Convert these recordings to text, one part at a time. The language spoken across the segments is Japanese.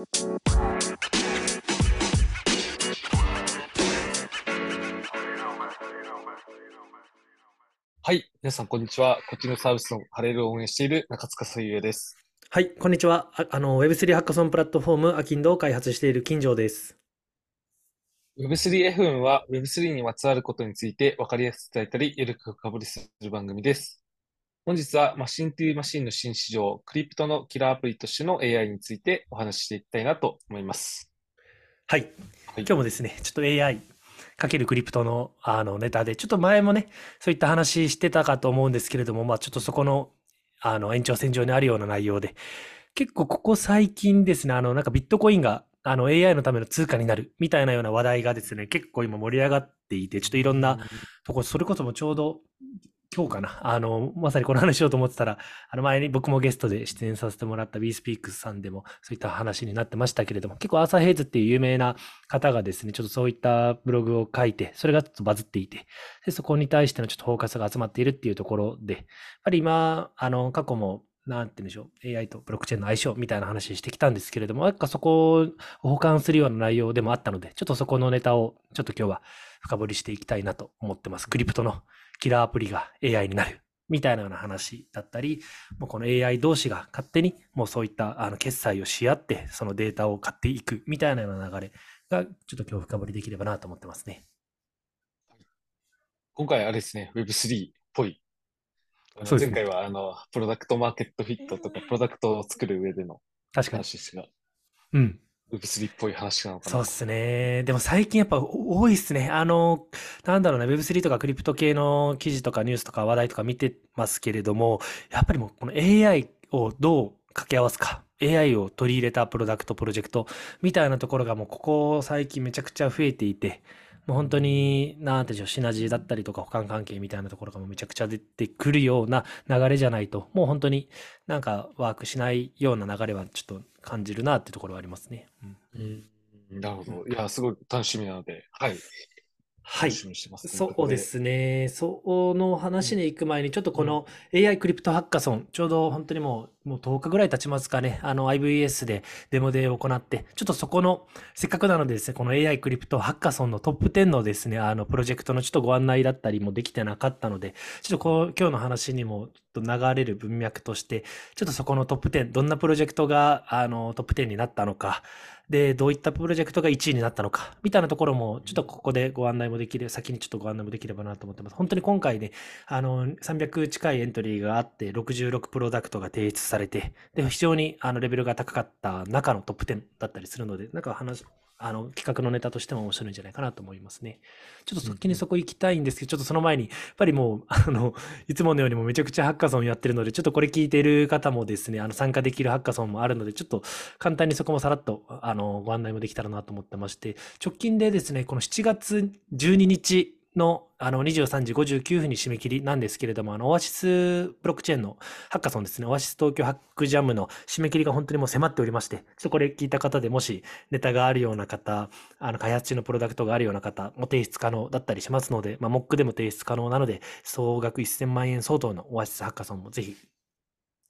はい。皆さん、こんにちは。こっちのサービスのハレルを応援している中塚水優です。はい。こんにちは。ああの、Web3 ハッカソンプラットフォーム、アキンドを開発している金城です。Web3F は Web3 にまつわることについて分かりやすく伝えたり、ゆるく深掘りする番組です。本日はマシントゥーマシンの新市場、クリプトのキラーアプリとしての AI についてお話ししていきたいなと思います。はい。はい、今日もですね、ちょっと AI かけるクリプトのあのネタで、ちょっと前もね、そういった話してたかと思うんですけれども、まあちょっとそこのあの延長線上にあるような内容で、結構ここ最近ですね、あのなんかビットコインがあの AI のための通貨になるみたいなような話題がですね、結構今盛り上がっていて、ちょっといろんなとこ、それこそもちょうど今日かな。あの、まさにこの話しようと思ってたら、あの前に僕もゲストで出演させてもらった BeSpeaks さんでもそういった話になってましたけれども、結構アーサーヘイズっていう有名な方がですね、ちょっとそういったブログを書いて、それがちょっとバズっていて、でそこに対してのちょっとフォーカスが集まっているっていうところで、やっぱり今、あの、過去もなんて言うんでしょう、AI とブロックチェーンの相性みたいな話してきたんですけれども、なんかそこを保管するような内容でもあったので、ちょっとそこのネタをちょっと今日は深掘りしていきたいなと思ってます。クリプトのキラーアプリが AI になるみたいなような話だったり、もうこの AI 同士が勝手にもうそういったあの決済をし合って、そのデータを買っていくみたいなような流れが、ちょっと今日深掘りできればなと思ってますね。今回あれですね、Web3 っぽい。前回はあの、プロダクトマーケットフィットとか、プロダクトを作る上での話ですが。うん。Web3 っぽい話なのかな。そうっすね。でも最近やっぱ多いっすね。あの、なんだろうな、Web3 とかクリプト系の記事とかニュースとか話題とか見てますけれども、やっぱりもうこの AI をどう掛け合わすか。AI を取り入れたプロダクト、プロジェクトみたいなところがもうここ最近めちゃくちゃ増えていて、もう本当に、なんていうシナジーだったりとか保管関係みたいなところがもうめちゃくちゃ出てくるような流れじゃないと、もう本当になんかワークしないような流れはちょっと感じるなってところはありますね。うん。うん、なるほど。いや、すごい楽しみなので、はい。はい。そうですね。その話に行く前に、ちょっとこの AI クリプトハッカソン、ちょうど本当にもう、もう10日ぐらい経ちますかね。あの IVS でデモで行って、ちょっとそこの、せっかくなのでですね、この AI クリプトハッカソンのトップ10のですね、あのプロジェクトのちょっとご案内だったりもできてなかったので、ちょっとこう、今日の話にもちょっと流れる文脈として、ちょっとそこのトップ10、どんなプロジェクトがあのトップ10になったのか、で、どういったプロジェクトが1位になったのか、みたいなところも、ちょっとここでご案内もできる、先にちょっとご案内もできればなと思ってます。本当に今回ね、あの、300近いエントリーがあって、66プロダクトが提出されて、で、非常にあのレベルが高かった中のトップ10だったりするので、なんか話、あの、企画のネタとしても面白いんじゃないかなと思いますね。ちょっと先にそこ行きたいんですけど、ちょっとその前に、やっぱりもう、あの、いつものようにもめちゃくちゃハッカソンやってるので、ちょっとこれ聞いている方もですね、あの、参加できるハッカソンもあるので、ちょっと簡単にそこもさらっと、あの、ご案内もできたらなと思ってまして、直近でですね、この7月12日のあの23時59分に締め切りなんですけれども、あのオアシスブロックチェーンのハッカソンですね、オアシス東京ハックジャムの締め切りが本当にもう迫っておりまして、ちょっとこれ聞いた方でもしネタがあるような方、あの開発中のプロダクトがあるような方も提出可能だったりしますので、まあ、モックでも提出可能なので、総額1000万円相当のオアシスハッカソンもぜひ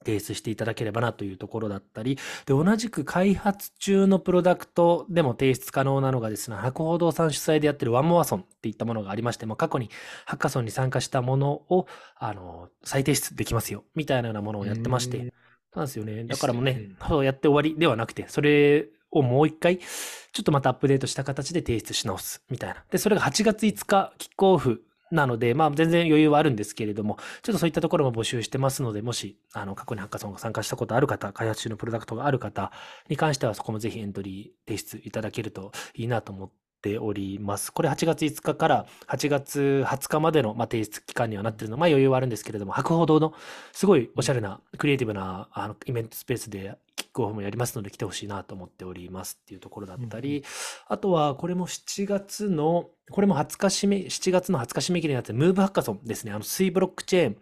提出していただければなというところだったり、で、同じく開発中のプロダクトでも提出可能なのがですね、博報堂さん主催でやってるワンモアソンっていったものがありまして、も過去にハッカソンに参加したものを、あの、再提出できますよ、みたいなようなものをやってまして、なんですよね。だからもうね、そうやって終わりではなくて、それをもう一回、ちょっとまたアップデートした形で提出し直す、みたいな。で、それが8月5日、キックオフなので、まあ、全然余裕はあるんですけれども、ちょっとそういったところも募集してますので、もし、あの、過去にハッカソンが参加したことある方、開発中のプロダクトがある方に関しては、そこもぜひエントリー提出いただけるといいなと思っております。これ8月5日から8月20日までの、まあ、提出期間にはなってるの、まあ、余裕はあるんですけれども、博報堂のすごいおしゃれな、クリエイティブなあのイベントスペースでキックオフもやりますので来てほしいなと思っておりますっていうところだったり、うん、あとはこれも7月の、これも20日締め、7月の20日締め切りになって、ムーブハッカソンですね。あの、水ブロックチェーン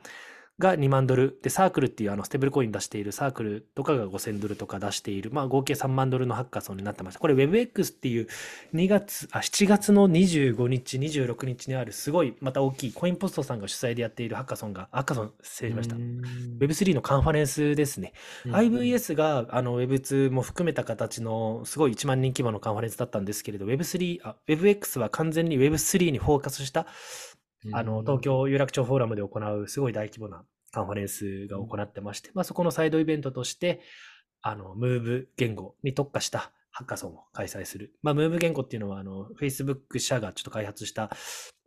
が2万ドル、で、サークルっていうあのステーブルコイン出しているサークルとかが5000ドルとか出している、まあ合計3万ドルのハッカソンになってました。これ WebX っていう2月、あ、7月の25日、26日にあるすごいまた大きいコインポストさんが主催でやっているハッカソンが、ハッカソン失礼しました。Web3 のカンファレンスですね。IVS があの Web2 も含めた形のすごい1万人規模のカンファレンスだったんですけれど、Web3、あ、WebX は完全に Web3 にフォーカスしたあの、東京有楽町フォーラムで行うすごい大規模なカンファレンスが行ってまして、まあ、そこのサイドイベントとして、あの、ムーブ言語に特化したハッカソンを開催する。まあ、ムーブ言語っていうのは、あの、Facebook 社がちょっと開発した、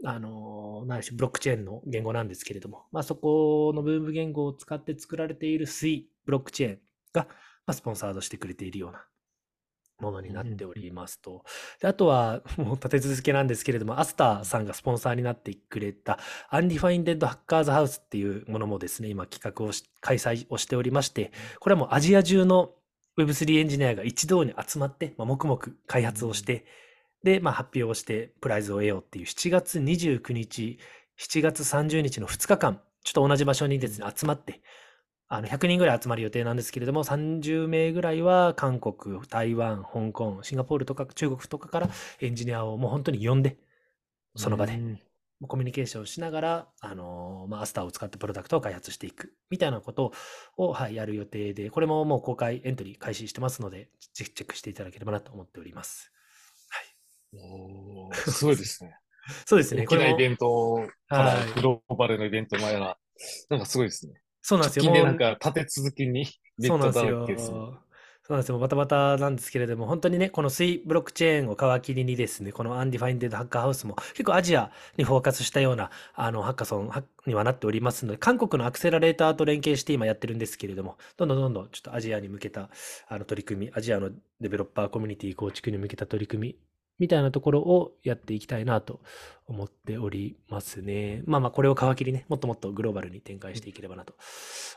あの、何でしょう、ブロックチェーンの言語なんですけれども、まあ、そこのムーブ言語を使って作られているスイブロックチェーンが、まあ、スポンサードしてくれているようなものになっておりますと。であとは、もう立て続けなんですけれども、アスターさんがスポンサーになってくれた、アンディファインデッドハッカーズハウスっていうものもですね、今企画をし、開催をしておりまして、これはもうアジア中の Web3 エンジニアが一堂に集まって、まあ、黙々開発をして、で、まあ、発表をして、プライズを得ようっていう7月29日、7月30日の2日間、ちょっと同じ場所にですね、集まって、あの100人ぐらい集まる予定なんですけれども、30名ぐらいは韓国、台湾、香港、シンガポールとか中国とかからエンジニアをもう本当に呼んで、その場でコミュニケーションしながら、あのまあ、アスターを使ってプロダクトを開発していくみたいなことを、はい、やる予定で、これももう公開エントリー開始してますので、ぜひチェックしていただければなと思っております。はい。おすごいですね。そうですね。これイベントからグローバルのイベント前は、なんかすごいですね。そうなんですよ。近年なんか立て続けに そうなんですよ。そうなんですよ。バタバタなんですけれども、本当にね、このスイブロックチェーンを皮切りにですね、このアンディファインデッドハッカーハウスも結構アジアにフォーカスしたようなあのハッカソンにはなっておりますので、韓国のアクセラレーターと連携して今やってるんですけれども、どんどんどんどんちょっとアジアに向けたあの取り組み、アジアのデベロッパーコミュニティ構築に向けた取り組みみたいなところをやっていきたいなと思っておりますね。まあまあ、これを皮切りね、もっともっとグローバルに展開していければなと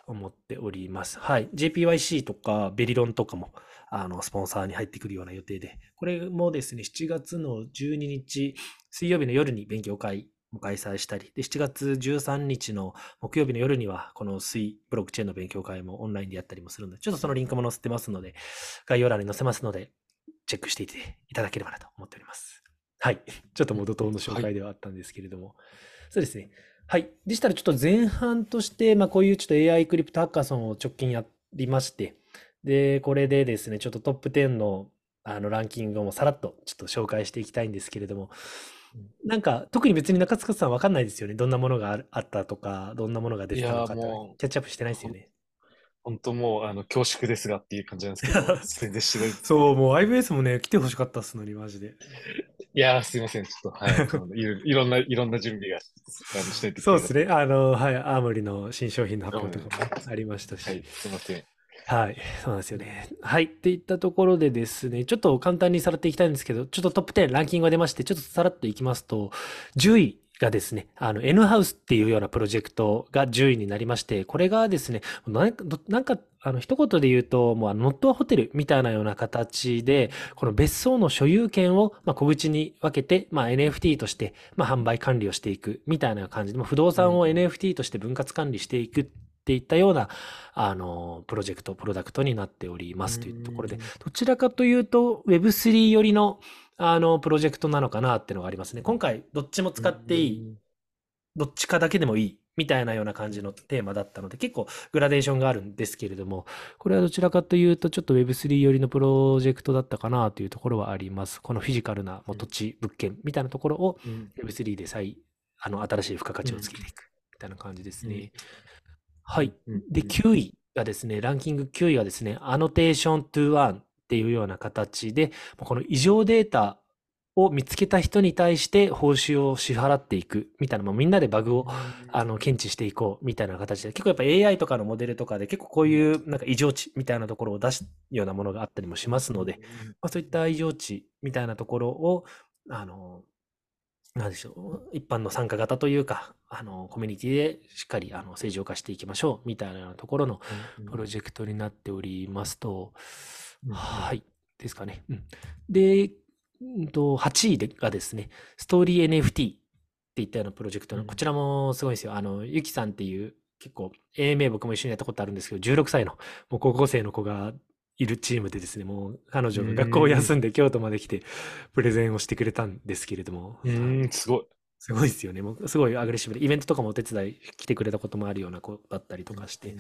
思っております。はい。JPYC とかベリロンとかも、あの、スポンサーに入ってくるような予定で、これもですね、7月の12日、水曜日の夜に勉強会も開催したり、で、7月13日の木曜日の夜には、この水ブロックチェーンの勉強会もオンラインでやったりもするので、ちょっとそのリンクも載せてますので、概要欄に載せますので、チェックしていていただければなと思っております。はい。ちょっと元々の紹介ではあったんですけれども。はい、そうですね。はい。でしたらちょっと前半として、まあこういうちょっと AI クリプトハッカーソンを直近やりまして、で、これでですね、ちょっとトップ10のあのランキングをさらっとちょっと紹介していきたいんですけれども、なんか特に別に中塚さんわかんないですよね。どんなものがあったとか、どんなものが出てたのかキャッチアップしてないですよね。本当もう、あの、恐縮ですがっていう感じなんですけど、全然知らない。そう、もう IBS もね、来てほしかったっすのに、マジで。いやー、すいません。ちょっと、はい。いろいろんな、いろんな準備がしていて。そうですね。あの、はい。アーモリの新商品の発表とかもありましたし。はい、すいません。はい。そうなんですよね。はい。っていったところでですね、ちょっと簡単にさらっていきたいんですけど、ちょっとトップ10ランキングが出まして、ちょっとさらっといきますと、10位がですね、あの、N ハウスっていうようなプロジェクトが10位になりまして、これがですね、なんか、なんかあの、一言で言うと、もう、ノットホテルみたいなような形で、この別荘の所有権を、まあ、小口に分けて、まあ、NFT として、まあ、販売管理をしていくみたいな感じで、不動産を NFT として分割管理していくっていったような、あの、プロジェクト、プロダクトになっておりますというところで、どちらかというと、Web3 寄りの、あの、プロジェクトなのかなっていうのがありますね。今回、どっちも使っていい、どっちかだけでもいい、みたいなような感じのテーマだったので、結構グラデーションがあるんですけれども、これはどちらかというと、ちょっと Web3 寄りのプロジェクトだったかなというところはあります。このフィジカルなもう土地、物件みたいなところを Web3 で再、あの、新しい付加価値をつけていくみたいな感じですね。はい。で、9位がですね、ランキング9位がですね、アノテーション to one っていうような形で、この異常データを見つけた人に対して報酬を支払っていくみたいな、もうみんなでバグをあの検知していこうみたいな形で、結構やっぱ AI とかのモデルとかで結構こういうなんか異常値みたいなところを出すようなものがあったりもしますので、まあ、そういった異常値みたいなところを、あの、なんでしょう、一般の参加型というか、あの、コミュニティでしっかり、あの、正常化していきましょう、みたいなところのプロジェクトになっておりますと、はい、ですかね。うん、で、うんと、8位でがですね、ストーリー NFT っていったようなプロジェクトの、こちらもすごいですよ。あの、ゆきさんっていう結構 AMA 僕も一緒にやったことあるんですけど、16歳のもう高校生の子がいるチームでですね、もう彼女が学校を休んで京都まで来てプレゼンをしてくれたんですけれども。うん、すごい。すごいですよね。もうすごいアグレッシブで、イベントとかもお手伝い来てくれたこともあるような子だったりとかして。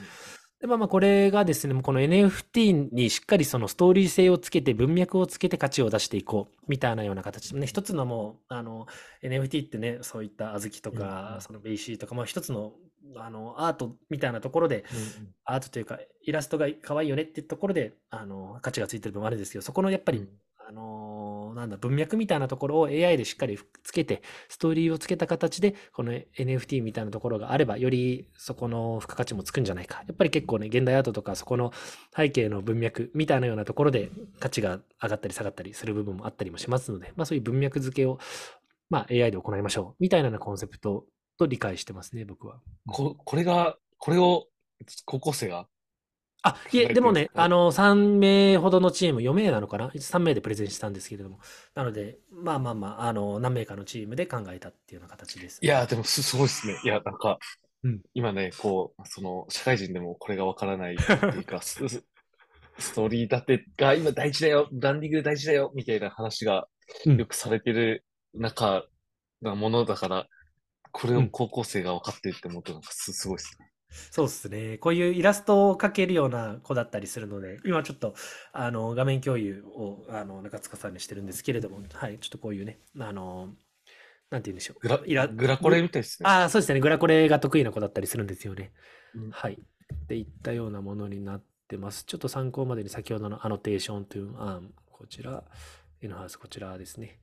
で、まあまあこれがですね、この NFT にしっかりそのストーリー性をつけて文脈をつけて価値を出していこうみたいなような形でね、一つのもう、あの、NFT ってね、そういった Azuki とか、そのベイシーとか、まあ一つのあのアートみたいなところで、うんうん、アートというかイラストが可愛いよねっていうところであの価値がついてる部分もあるんですけどそこのやっぱり、うん、あのなんだ文脈みたいなところを AI でしっかりつけてストーリーをつけた形でこの NFT みたいなところがあればよりそこの付加価値もつくんじゃないかやっぱり結構ね現代アートとかそこの背景の文脈みたいなようなところで価値が上がったり下がったりする部分もあったりもしますので、まあ、そういう文脈付けをまあ、AI で行いましょうみたいなコンセプトと理解してますね、僕は。ここれが、これを高校生があ、いえ、でもね、あの、3名ほどのチーム、4名なのかな ?3 名でプレゼンしたんですけれども。なので、まあまあまあ、あの、何名かのチームで考えたっていうような形です、ね。いや、でもす、すごいですね。いや、なんか、うん、今ね、こう、その、社会人でもこれがわからないっていうか、ス ストーリー立てが今大事だよ、ブランディングで大事だよ、みたいな話がよくされてる中なものだから、これを高校生が分かってるって思うとなんかすすごいですね。そうですね。こういうイラストを描けるような子だったりするので、今ちょっと、あの、画面共有を、あの、中塚さんにしてるんですけれども、はい、ちょっとこういうね、あの、なんて言うんでしょう。グライラグラコレみたいですね。ああ、そうですね。グラコレが得意な子だったりするんですよね。うん、はい。っていったようなものになってます。ちょっと参考までに先ほどのアノテーションという案、こちら、エノハウス、こちらですね。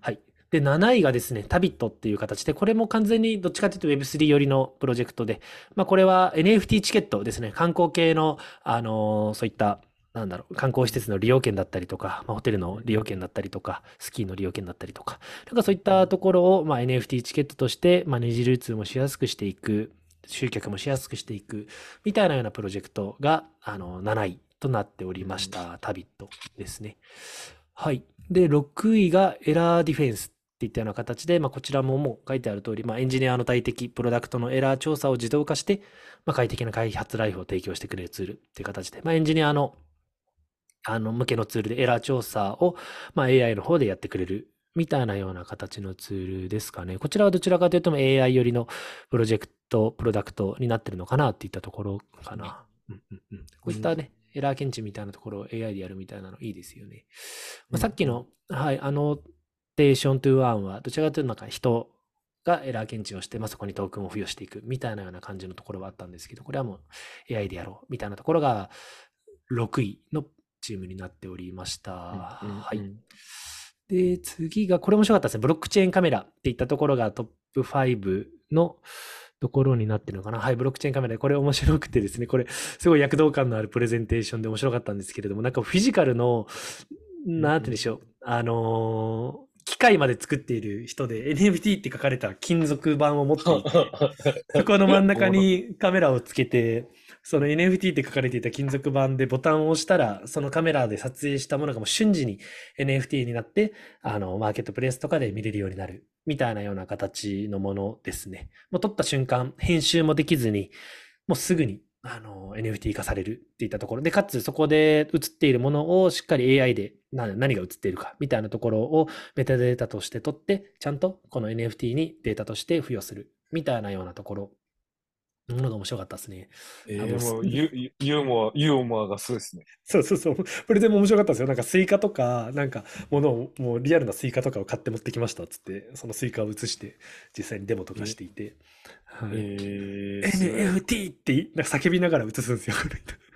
はい。で、7位がですね、タビットっていう形。で、これも完全にどっちかというと Web3 寄りのプロジェクトで、まあこれは NFT チケットですね、観光系の、あのー、そういったなんだろう、観光施設の利用券だったりとか、まあ、ホテルの利用券だったりとか、スキーの利用券だったりとか、なんかそういったところを、まあ、NFT チケットとして、まあ、二次流通もしやすくしていく、集客もしやすくしていく、みたいなようなプロジェクトが、あの、7位となっておりました、タビットですね。はい。で、6位がエラーディフェンスっていったような形で、まあ、こちらももう書いてある通り、まあ、エンジニアの大敵、プロダクトのエラー調査を自動化して、まあ、快適な開発ライフを提供してくれるツールっていう形で、まあ、エンジニアのあの向けのツールでエラー調査を、まあ、AI の方でやってくれるみたいなような形のツールですかね。こちらはどちらかというと AI 寄りのプロジェクト、プロダクトになってるのかなっていったところかな。うんうんうん、こういったね、エラー検知みたいなところを AI でやるみたいなのいいですよね。まあ、さっきの、はい、あの、テーショントゥワンは、どちらかというとなんか人がエラー検知をして、まあ、そこにトークンを付与していくみたいなような感じのところはあったんですけど、これはもう AI でやろうみたいなところが6位のチームになっておりました。はい。で、次が、これ面白かったですね。ブロックチェーンカメラっていったところがトップ5のところになってるのかな。はい、ブロックチェーンカメラで、これ面白くてですね、これ、すごい躍動感のあるプレゼンテーションで面白かったんですけれども、なんかフィジカルの、なんて言うんでしょう、あのー機械まで作っている人で NFT って書かれた金属板を持っていて、そこの真ん中にカメラをつけて、その NFT って書かれていた金属板でボタンを押したら、そのカメラで撮影したものがもう瞬時に NFT になって、あの、マーケットプレイスとかで見れるようになる、みたいなような形のものですね。もう撮った瞬間、編集もできずに、もうすぐにあの、NFT 化されるっていったところで、かつそこで映っているものをしっかり AI で何が映っているかみたいなところをメタデータとして取って、ちゃんとこの NFT にデータとして付与するみたいなようなところものが面白かったですね。えー、もうユユーモア、ユーモアがすごいですね。そうそうそう。プレゼンも面白かったですよ。なんかスイカとか、なんかものを、もうリアルなスイカとかを買って持ってきましたっつって、そのスイカを写して実際にデモとかしていて。はい、えー、NFT ってなんか叫びながら写すんですよ。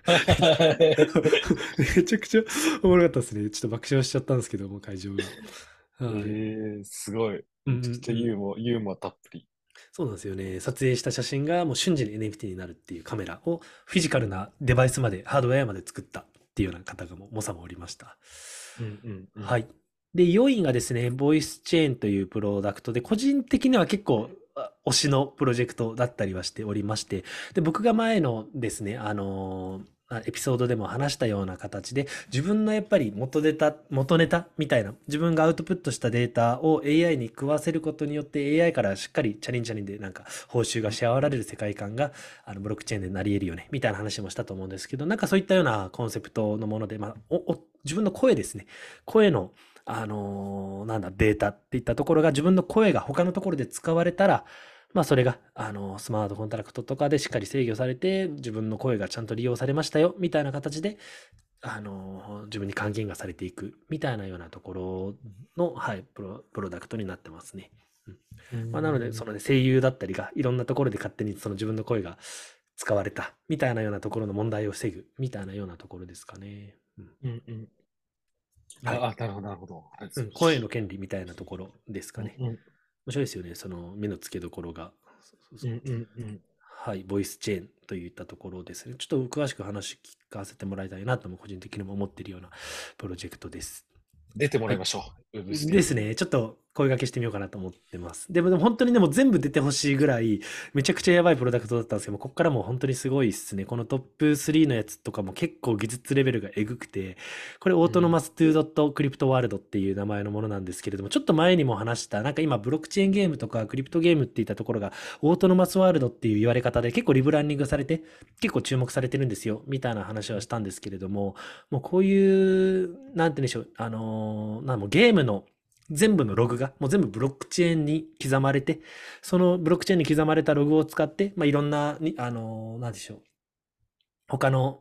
めちゃくちゃおもろかったですね。ちょっと爆笑しちゃったんですけども、会場が。はい、えー、すごい。めちゃくちゃユーモア、ユーモアたっぷり。そうなんですよね。撮影した写真がもう瞬時に NFT になるっていうカメラをフィジカルなデバイスまで、ハードウェアまで作ったっていうような方がも、もさもおりました。うんうんうん、はい。で、4位がですね、ボイスチェーンというプロダクトで、個人的には結構推しのプロジェクトだったりはしておりまして、で、僕が前のですね、あのエピソードでも話したような形で、自分のやっぱり元ネタ、元ネタみたいな、自分がアウトプットしたデータを AI に食わせることによって AI からしっかりチャリンチャリンでなんか報酬が支払われる世界観があのブロックチェーンでなり得るよね、みたいな話もしたと思うんですけど、なんかそういったようなコンセプトのもので、まあ、お自分の声ですね。声のあのー、なんだ、データっていったところが自分の声が他のところで使われたら、まあそれが、あの、スマートコントラクトとかでしっかり制御されて、自分の声がちゃんと利用されましたよ、みたいな形で、あの、自分に還元がされていく、みたいなようなところの、はい、プロプロダクトになってますね。うん。まあ、なので、そのね、声優だったりが、いろんなところで勝手にその自分の声が使われた、みたいなようなところの問題を防ぐ、みたいなようなところですかね。うん。うんうんはい、あ、なるほど、なるほど。うん、声の権利みたいなところですかね。うん、面白いですよね、その目の付けどころが。はい、ボイスチェーンといったところですね。ちょっと詳しく話聞かせてもらいたいなとも個人的にも思っているようなプロジェクトです。出てもらいましょう。はい、ですね。ちょっと声掛けしてみようかなと思ってます。でも、でも本当にでも全部出てほしいぐらい、めちゃくちゃやばいプロダクトだったんですけどここからもう本当にすごいっすね。このトップ3のやつとかも結構技術レベルがえぐくて、これオートノマス2 c r y p t o w o r l d っていう名前のものなんですけれども、ちょっと前にも話した、なんか今ブロックチェーンゲームとかクリプトゲームっていったところが、オートノマスワールドっていう言われ方で結構リブランディングされて、結構注目されてるんですよ、みたいな話はしたんですけれども、もうこういう、なんて言うんでしょう、あのー、なんもゲームの全部のログがもう全部ブロックチェーンに刻まれて、そのブロックチェーンに刻まれたログを使って、まあ、いろんな、あの、なんでしょう。他の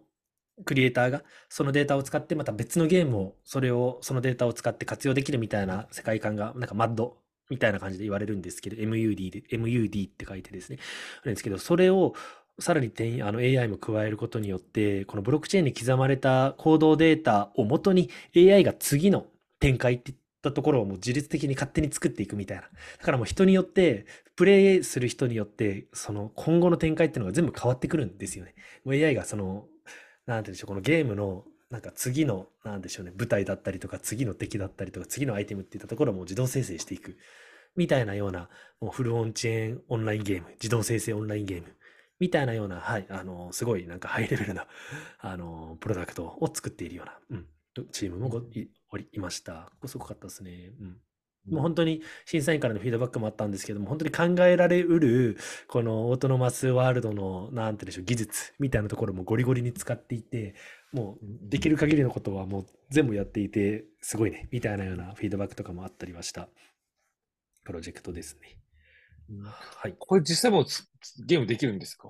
クリエイターがそのデータを使ってまた別のゲームをそれをそのデータを使って活用できるみたいな世界観がなんかマッドみたいな感じで言われるんですけど MUD で MUD って書いてですねあるんですけどそれをさらにあの AI も加えることによってこのブロックチェーンに刻まれた行動データをもとに AI が次の展開ってたところをもう自律的に勝手に作っていくみたいな。だからもう人によって、プレイする人によって、その今後の展開っていうのが全部変わってくるんですよね。もう AI がその、なんて言うんでしょう、このゲームのなんか次の、なんでしょうね、舞台だったりとか、次の敵だったりとか、次のアイテムっていったところも自動生成していく。みたいなような、もうフルオンチェーンオンラインゲーム、自動生成オンラインゲーム。みたいなような、はい、あの、すごいなんかハイレベルな、あの、プロダクトを作っているような、うん、チームもごいいました。ここすごかったですね。うん。もう本当に審査員からのフィードバックもあったんですけども、本当に考えられうる、このオートノマスワールドの、なんてでしょう、技術みたいなところもゴリゴリに使っていて、もうできる限りのことはもう全部やっていて、すごいね、みたいなようなフィードバックとかもあったりはした、プロジェクトですね。はい。これ実際もゲームできるんですか？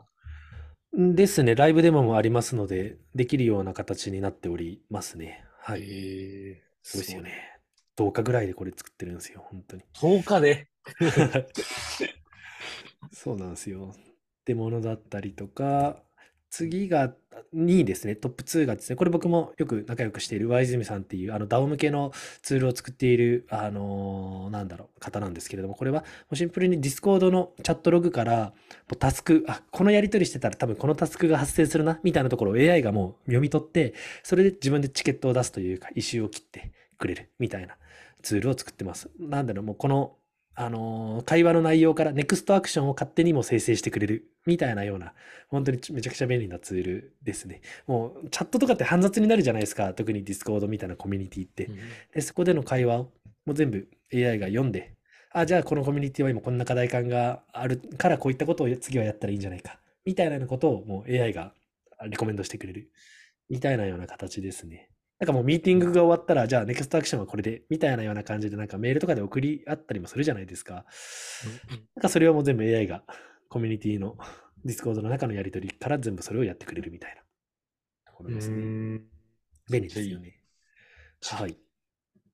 ですね、ライブデモもありますので、できるような形になっておりますね。はい。えーそうですよね。10日ぐらいでこれ作ってるんですよ、本当に。10日で？そうなんですよ。ってものだったりとか、次が2位ですね、トップ2がですね、これ僕もよく仲良くしている上泉さんっていう、あの DAO 向けのツールを作っている、あのー、なんだろう、方なんですけれども、これはシンプルに Discord のチャットログから、タスク、あ、このやり取りしてたら多分このタスクが発生するな、みたいなところを AI がもう読み取って、それで自分でチケットを出すというか、異臭を切ってくれるみたいなツールを作ってます。なんだろう、もうこのあの会話の内容からネクストアクションを勝手にも生成してくれるみたいなような、本当にめちゃくちゃ便利なツールですね。もうチャットとかって煩雑になるじゃないですか。特にディスコードみたいなコミュニティって。でそこでの会話をもう全部 AI が読んで、あ、じゃあこのコミュニティは今こんな課題感があるからこういったことを次はやったらいいんじゃないか。みたいなことをもう AI がリコメンドしてくれる。みたいなような形ですね。なんかもうミーティングが終わったら、じゃあネクストアクションはこれで、みたいなような感じでなんかメールとかで送り合ったりもするじゃないですか。なんかそれはもう全部 AI がコミュニティのディスコードの中のやり取りから全部それをやってくれるみたいなところですね。便利ですよね。はい。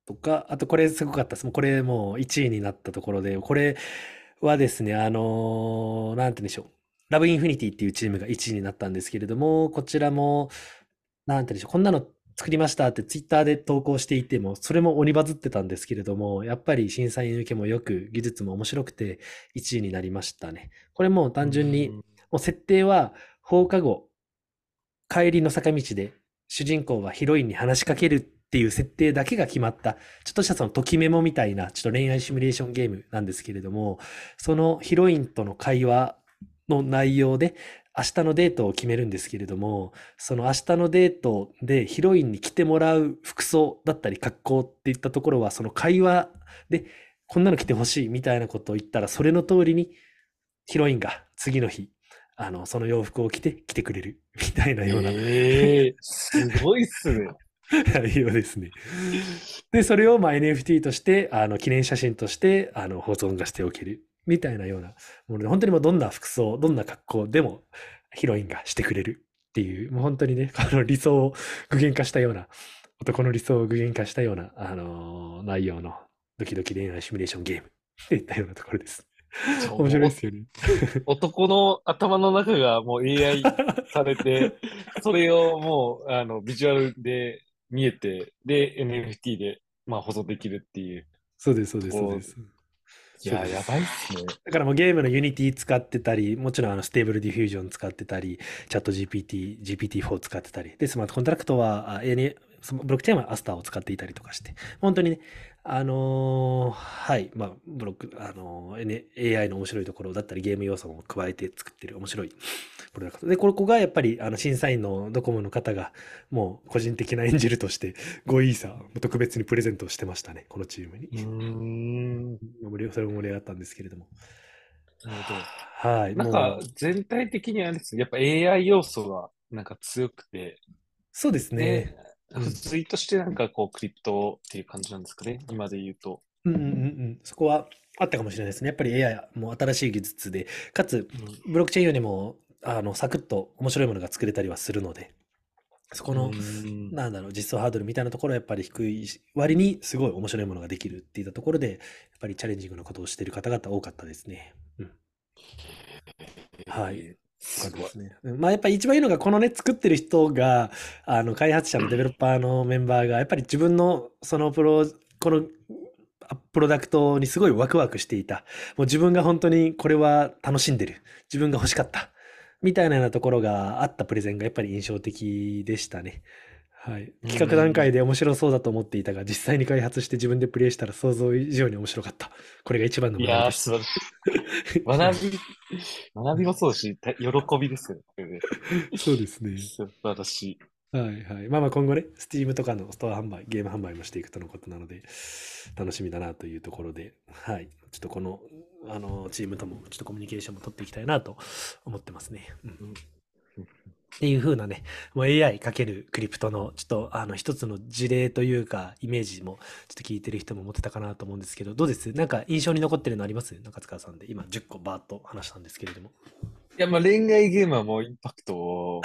とか、あとこれすごかったです。もうこれもう1位になったところで、これはですね、あのー、なんて言うんでしょう。ラブインフィニティっていうチームが1位になったんですけれども、こちらも、なんて言うんでしょう。こんなの作りましたってツイッターで投稿していても、それも鬼バズってたんですけれども、やっぱり審査員受けもよく、技術も面白くて1位になりましたね。これも単純に、もう設定は放課後、帰りの坂道で主人公がヒロインに話しかけるっていう設定だけが決まった、ちょっとしたそのときメモみたいな、ちょっと恋愛シミュレーションゲームなんですけれども、そのヒロインとの会話の内容で、明日のデートを決めるんですけれども、その明日のデートでヒロインに着てもらう服装だったり格好っていったところは、その会話でこんなの着てほしいみたいなことを言ったら、それの通りにヒロインが次の日、あの、その洋服を着て着てくれる みたいなような。ええー、すごいっすね。内容ですね。で、それをまあ NFT として、あの、記念写真として、あの、保存がしておける。みたいなようなもので、本当にもうどんな服装、どんな格好でもヒロインがしてくれるっていう、もう本当にね、あの理想を具現化したような、男の理想を具現化したような、あのー、内容のドキドキ恋愛シミュレーションゲームっていったようなところです。面白いですよね。男の頭の中がもう AI されて、それをもうあのビジュアルで見えて、で、NFT でまあ保存できるっていう。そうです、そうです、そうです。いや、やばいっすね。だからもうゲームの Unity 使ってたり、もちろんあの Stable Diffusion 使ってたり、ChatGPT、GPT-4 使ってたり、で、スマートコントラクトは、ブロックチェーンは Astar を使っていたりとかして、本当にね、あのー、はい、まあ、ブロック、あのー、AI の面白いところだったり、ゲーム要素も加えて作ってる面白いプロダクト。で、ここがやっぱり、あの、審査員のドコモの方が、もう個人的なエンジェルとして、5イーサ特別にプレゼントをしてましたね、このチームに。うん。それも盛り上がったんですけれども。なるほど。はい。なんか、全体的にはですね、やっぱ AI 要素がなんか強くて。そうですね。付随としてなんかこうクリプトっていう感じなんですかね、今で言うと。うんうんうん、そこはあったかもしれないですね。やっぱり AI も新しい技術で、かつ、ブロックチェーンよりも、あの、サクッと面白いものが作れたりはするので、そこの、なんだろう、実装ハードルみたいなところはやっぱり低い割にすごい面白いものができるっていったところで、やっぱりチャレンジングなことをしている方々多かったですね。うん。はい。まあやっぱり一番いいのが、このね、作ってる人が、あの、開発者のデベロッパーのメンバーが、やっぱり自分の、そのプロ、この、プロダクトにすごいワクワクしていた。もう自分が本当にこれは楽しんでる。自分が欲しかった。みたいなところがあったプレゼンがやっぱり印象的でしたね。はい。企画段階で面白そうだと思っていたが、実際に開発して自分でプレイしたら想像以上に面白かった。これが一番の学びです。いや学び、学びもそうし、喜びですよね。そうですね。素晴らしい。はいはい。まあまあ今後ね、Steam とかのストア販売、ゲーム販売もしていくとのことなので、楽しみだなというところで、はい。ちょっとこの、あの、チームとも、ちょっとコミュニケーションも取っていきたいなと思ってますね。うんっていう風なね、もう AI かけるクリプトの、ちょっとあの一つの事例というか、イメージもちょっと聞いてる人も持ってたかなと思うんですけど、どうです？なんか印象に残ってるのあります？中塚さんで。今10個バーッと話したんですけれども。いや、まあ恋愛ゲームはもうインパクト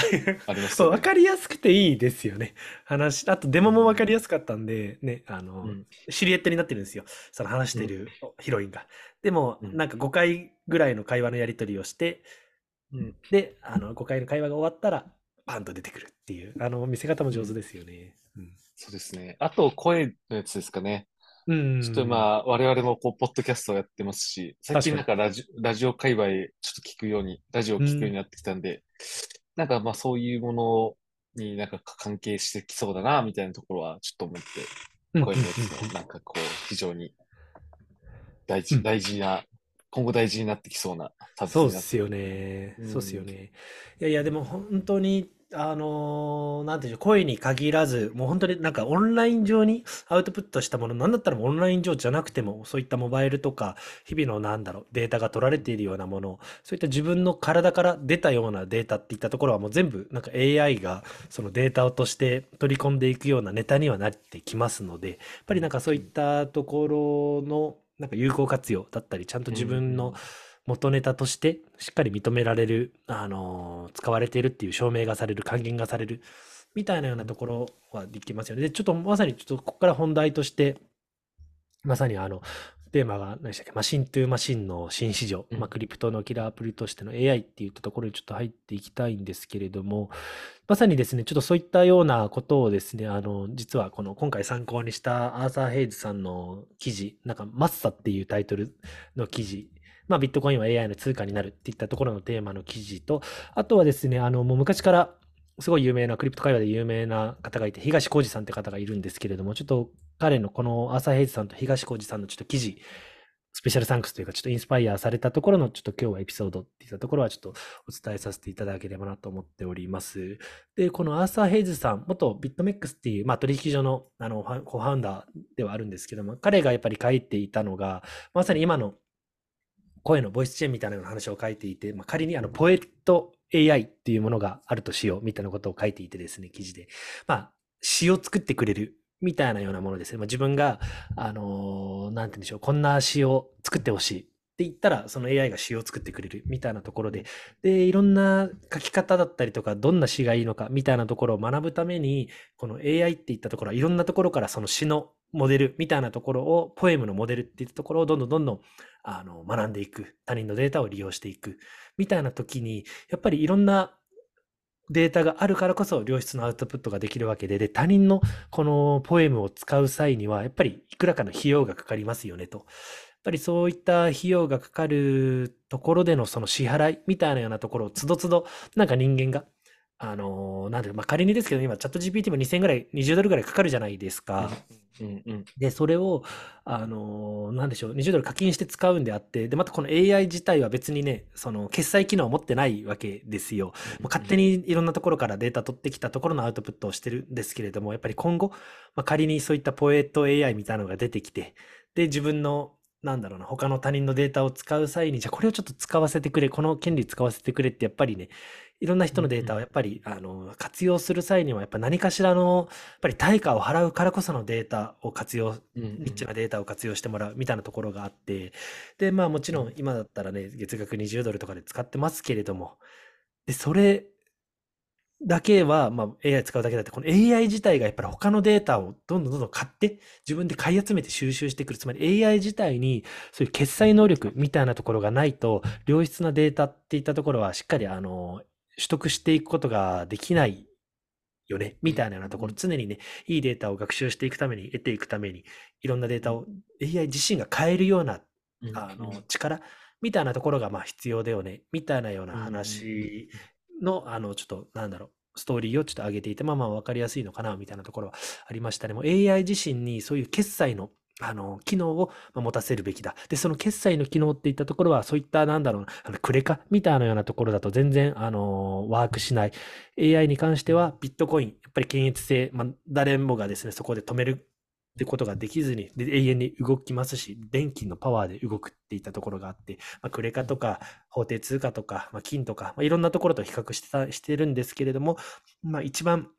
ありますね。そう、わかりやすくていいですよね。話、あとデモもわかりやすかったんで、ね、あの、うん、シリエットになってるんですよ。その話してるヒロインが。でも、なんか5回ぐらいの会話のやり取りをして、うん、で、あの、5回の会話が終わったら、パンと出てくるっていう、あの、見せ方も上手ですよね。うん、そうですね。あと、声のやつですかね。うん。ちょっとまあ、我々もこう、ポッドキャストをやってますし、最近なんかラジラジオ界隈、ちょっと聞くように、ラジオを聞くようになってきたんで、うん、なんかまあ、そういうものになんか関係してきそうだな、みたいなところはちょっと思って、声のやつもなんかこう、非常に大事、大事な今後大事になってきそうなそうっすよね。そうっすよね。いやいや、でも本当に、あのーなんていうの、声に限らず、もう本当になんかオンライン上にアウトプットしたもの、なんだったらオンライン上じゃなくても、そういったモバイルとか、日々のなんだろう、データが取られているようなもの、そういった自分の体から出たようなデータっていったところはもう全部、なんか AI がそのデータとして取り込んでいくようなネタにはなってきますので、やっぱりなんかそういったところの、なんか有効活用だったり、ちゃんと自分の元ネタとしてしっかり認められる、あのー、使われているっていう証明がされる、還元がされる、みたいなようなところはできますよね。で、ちょっとまさにちょっとここから本題として、まさにあの、テーマが何でしたっけ？マシントゥーマシンの新市場、うん、まあ、クリプトのキラーアプリとしての AI っていったところにちょっと入っていきたいんですけれども、まさにですね、ちょっとそういったようなことをですね、あの、実はこの今回参考にしたアーサー・ヘイズさんの記事、なんかマッサっていうタイトルの記事、まあ、ビットコインは AI の通貨になるっていったところのテーマの記事と、あとはですね、あの、もう昔からすごい有名な、クリプト界隈で有名な方がいて、東浩二さんって方がいるんですけれども、ちょっと彼のこのアーサー・ヘイズさんと東浩二さんのちょっと記事スペシャルサンクスというか、ちょっとインスパイアされたところの、ちょっと今日はエピソードっていったところは、ちょっとお伝えさせていただければなと思っております。で、このアーサー・ヘイズさん、元ビットメックスっていう、まあ、取引所の、あの、コファウンダーではあるんですけども、彼がやっぱり書いていたのが、まさに今の声のボイスチェーンみたいな話を書いていて、まあ、仮にあの、ポエット AI っていうものがあるとしようみたいなことを書いていてですね、記事で。まあ、詩を作ってくれるみたいなようなものですね。まあ、自分が、あのー、なんて言うんでしょう、こんな詩を作ってほしいって言ったら、その AI が詩を作ってくれるみたいなところで、で、いろんな書き方だったりとか、どんな詩がいいのかみたいなところを学ぶために、この AI って言ったところはいろんなところからその詩のモデルみたいなところを、ポエムのモデルっていったところをどんどんどんどんあの学んでいく。他人のデータを利用していく。みたいな時に、やっぱりいろんなデータがあるからこそ良質のアウトプットができるわけで、で、他人のこのポエムを使う際には、やっぱりいくらかの費用がかかりますよねと。やっぱりそういった費用がかかるところでのその支払いみたいなようなところをつどつどなんか人間があのー、なんで、まあ、仮にですけど、今、チャット GPT も2000円ぐらい、20ドルぐらいかかるじゃないですか。うんうん、で、それを、あのー、なんでしょう、20ドル課金して使うんであって、で、またこの AI 自体は別にね、その、決済機能を持ってないわけですよ。もう勝手にいろんなところからデータ取ってきたところのアウトプットをしてるんですけれども、やっぱり今後、まあ、仮にそういったポエット AI みたいなのが出てきて、で、自分のなんだろうな、他の他人のデータを使う際に、じゃあこれをちょっと使わせてくれ、この権利使わせてくれって、やっぱりね、いろんな人のデータをやっぱり、あの、活用する際には、やっぱ何かしらの、やっぱり対価を払うからこそのデータを活用、ニッチなデータを活用してもらうみたいなところがあって、で、まあもちろん今だったらね、月額20ドルとかで使ってますけれども、で、それだけは、まあ、AI 使うだけだって、この AI 自体がやっぱり他のデータをどんどんどんどん買って、自分で買い集めて収集してくる。つまり AI 自体にそういう決済能力みたいなところがないと、良質なデータっていったところはしっかりあの、取得していくことができないよね、みたいなようなところ、常にね、いいデータを学習していくために、得ていくために、いろんなデータを AI 自身が変えるような、あの、力、みたいなところが、まあ必要だよね、みたいなような話の、あの、ちょっと、なんだろう、ストーリーをちょっと上げていて、まあまあ分かりやすいのかな、みたいなところはありましたね。もう AI 自身にそういう決済のあの、機能を持たせるべきだ。で、その決済の機能っていったところは、そういった、なんだろう、あのクレカみたいなようなところだと全然、あの、ワークしない。AI に関しては、ビットコイン、やっぱり検閲性、まあ、誰もがですね、そこで止めるってことができずに、永遠に動きますし、電気のパワーで動くっていったところがあって、まあ、クレカとか、法定通貨とか、まあ、金とか、まあ、いろんなところと比較してたしてるんですけれども、まあ、一番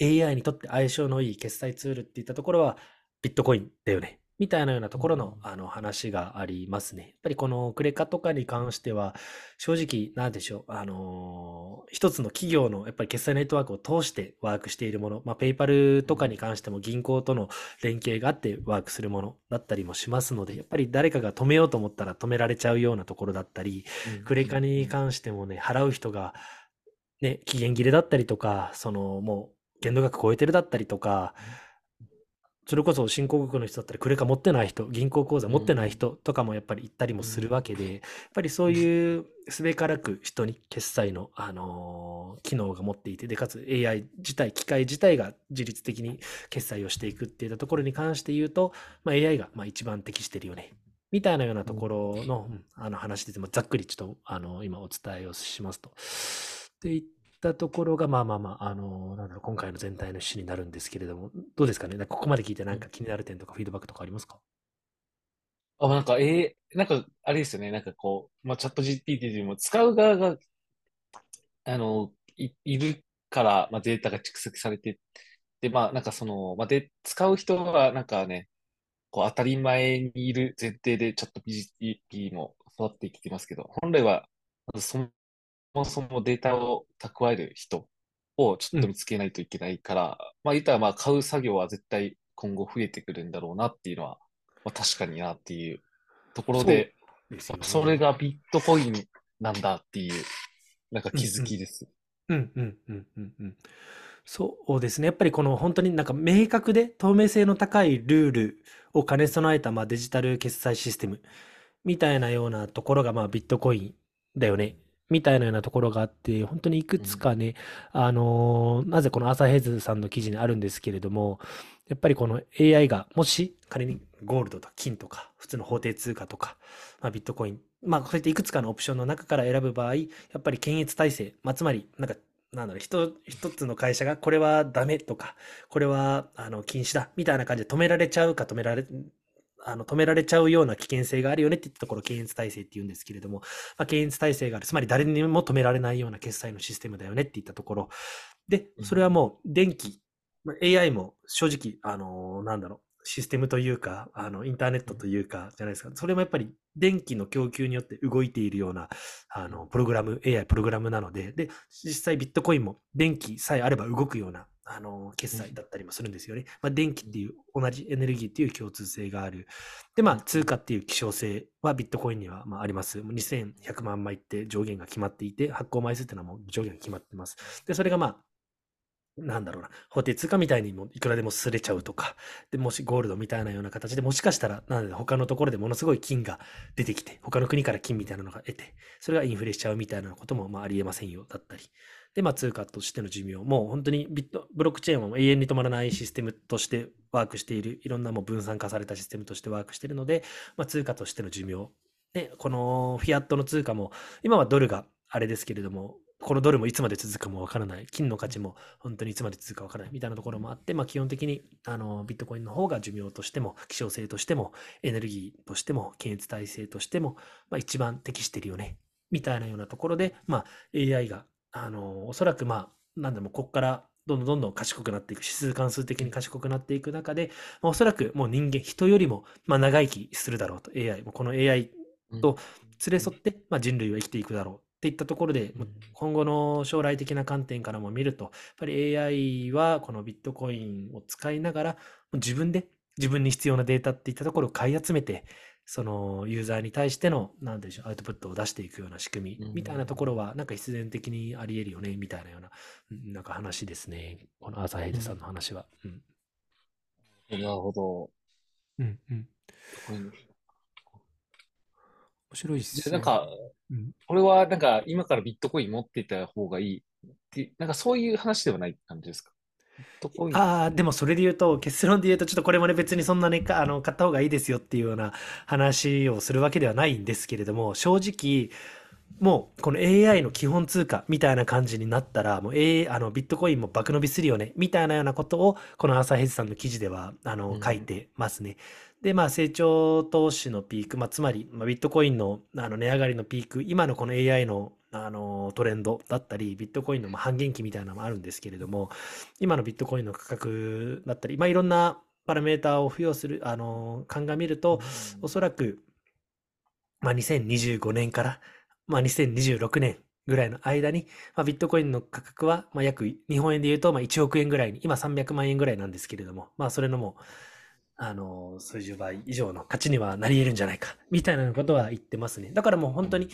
AI にとって相性のいい決済ツールっていったところは、ビットコインだよね。みたいなようなところのあの話がありますね。やっぱりこのクレカとかに関しては、正直、なんでしょう、あのー、一つの企業のやっぱり決済ネットワークを通してワークしているもの、まあ、ペイパルとかに関しても銀行との連携があってワークするものだったりもしますので、やっぱり誰かが止めようと思ったら止められちゃうようなところだったり、クレカに関してもね、払う人が、ね、期限切れだったりとか、そのもう限度額超えてるだったりとか、それこそ新興国の人だったらクレカ持ってない人、銀行口座持ってない人とかもやっぱり行ったりもするわけで、やっぱりそういうすべからく人に決済の、あのー機能が持っていて、で、かつ AI 自体、機械自体が自律的に決済をしていくっていったところに関して言うと、まあ、AI がまあ一番適してるよね。みたいなようなところの、うんあの話で、ざっくりちょっと、あの、今お伝えをしますと。で、ったところが、まあまあまあ、あの、なんだろう、今回の全体の趣旨になるんですけれども、どうですかね？ここまで聞いてなんか気になる点とかフィードバックとかありますか？あ、なんか、えー、なんか、あれですよね。なんかこう、まあ、チャット GPT よりも使う側が、あの、い、いるから、まあ、データが蓄積されて、で、まあ、なんかその、まあ、で、使う人は、なんかね、こう、当たり前にいる前提でチャット GPT も育ってきてますけど、本来は、そのもそもデータを蓄える人をちょっと見つけないといけないから、うん、まあ言ったらまあ買う作業は絶対今後増えてくるんだろうなっていうのは、まあ確かになっていうところで、そ、ね、それがビットコインなんだっていう、なんか気づきです。うんうんうんうんうん。そうですね。やっぱりこの本当になんか明確で透明性の高いルールを兼ね備えたまあデジタル決済システムみたいなようなところがまあビットコインだよねみたいなようなところがあって、本当にいくつかね、うん、あのー、なぜこの朝ヘズさんの記事にあるんですけれども、やっぱりこの AI が、もし仮にゴールドと金とか、普通の法定通貨とか、まあ、ビットコイン、まあ、そういったいくつかのオプションの中から選ぶ場合、やっぱり検閲体制、まあ、つまり、なんか、なんだろう、一一つの会社がこれはダメとか、これはあの禁止だみたいな感じで止められちゃうか止められ、あの止められちゃうような危険性があるよねって言ったところ、検閲体制って言うんですけれども、まあ、検閲体制がある、つまり誰にも止められないような決済のシステムだよねって言ったところ、で、それはもう電気、AI も正直、あのー、なんだろう、システムというか、あの、インターネットというか、じゃないですか。それもやっぱり電気の供給によって動いているような、あの、プログラム、AI プログラムなので、で、実際ビットコインも電気さえあれば動くような、あの、決済だったりもするんですよね。まあ、電気っていう、同じエネルギーっていう共通性がある。で、まあ、通貨っていう希少性はビットコインには、まあ、あります。2100万枚って上限が決まっていて、発行枚数っていうのはもう上限が決まってます。で、それがまあ、なんだろうな、法定通貨みたいにもいくらでもすれちゃうとか、で、もしゴールドみたいなような形でもしかしたら、なんで他のところでものすごい金が出てきて、他の国から金みたいなのが得て、それがインフレしちゃうみたいなこともまあありえませんよ、だったり。で、まあ通貨としての寿命、もう本当にビット、ブロックチェーンは永遠に止まらないシステムとしてワークしている、いろんなもう分散化されたシステムとしてワークしているので、まあ通貨としての寿命。で、このフィアットの通貨も、今はドルがあれですけれども、このドルもいつまで続くかもわからない。金の価値も本当にいつまで続くかわからないみたいなところもあって、まあ基本的にあのビットコインの方が寿命としても、希少性としても、エネルギーとしても、検閲体制としても、まあ一番適してるよね。みたいなようなところで、まあ AI が、あの、おそらくまあ、なんでもここからどんどんどんどん賢くなっていく、指数関数的に賢くなっていく中で、まあ、おそらくもう人間、人よりもまあ長生きするだろうと、AI。もこの AI と連れ添って、まあ、人類は生きていくだろうっていったところで、今後の将来的な観点からも見ると、やっぱり AI はこのビットコインを使いながら、自分で自分に必要なデータっていったところを買い集めて、そのユーザーに対しての、なんでしょう、アウトプットを出していくような仕組みみたいなところは、なんか必然的にあり得るよね、みたいなような、なんか話ですね。この朝ヘイさんの話は。うん。なるほど。うんうん。面白いっすね。なんか、うん、俺はなんか今からビットコイン持ってた方がいいって、なんかそういう話ではない感じですか？ああ、でもそれで言うと、結論で言うと、ちょっとこれもね、別にそんなね、あの、買った方がいいですよっていうような話をするわけではないんですけれども、正直、もうこの AI の基本通貨みたいな感じになったら、もう、A、あのビットコインも爆伸びするよね、みたいなようなことを、この朝ヘッジさんの記事ではあの書いてますね。で、まあ、成長投資のピーク、まあ、つまり、まあ、ビットコインのあの値上がりのピーク、今のこの AI のあのトレンドだったり、ビットコインのまあ半減期みたいなのもあるんですけれども、今のビットコインの価格だったり、まあ、いろんなパラメーターを付与する、あの、鑑みると、おそらく、まあ、2025年から、まあ、2026年ぐらいの間に、まあ、ビットコインの価格は、まあ、約、日本円で言うと、まあ、1億円ぐらいに、今300万円ぐらいなんですけれども、まあ、それのも、あの、数十倍以上の価値にはなり得るんじゃないか、みたいなことは言ってますね。だからもう本当に、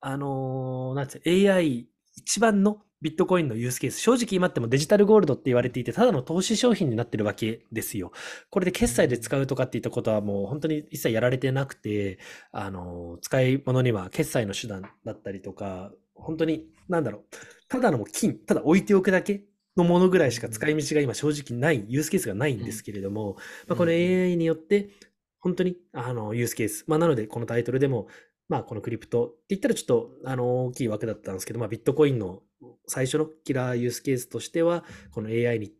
あのなんつう、AI 一番のビットコインのユースケース、正直今ってもデジタルゴールドって言われていて、ただの投資商品になってるわけですよ。これで決済で使うとかっていったことはもう本当に一切やられてなくて、あの、使い物には決済の手段だったりとか、本当に、なんだろう、ただの金、ただ置いておくだけのものぐらいしか使い道が今正直ない、ユースケースがないんですけれども、まあ、この AI によって、本当に、あの、ユースケース。まあ、なので、このタイトルでも、まあ、このクリプトって言ったらちょっと、あの、大きい枠だったんですけど、まあ、ビットコインの最初のキラーユースケースとしては、この AI に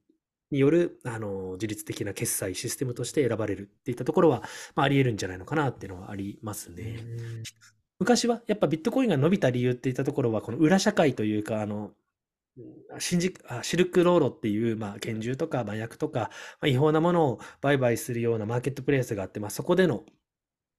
による、あの、自律的な決済システムとして選ばれるっていったところは、まあ、あり得るんじゃないのかなっていうのはありますね。昔はやっぱビットコインが伸びた理由っていったところは、この裏社会というか、あの、シルクロードっていう、まあ、拳銃とか麻薬とか、まあ、違法なものを売買するようなマーケットプレイスがあって、まあ、そこでの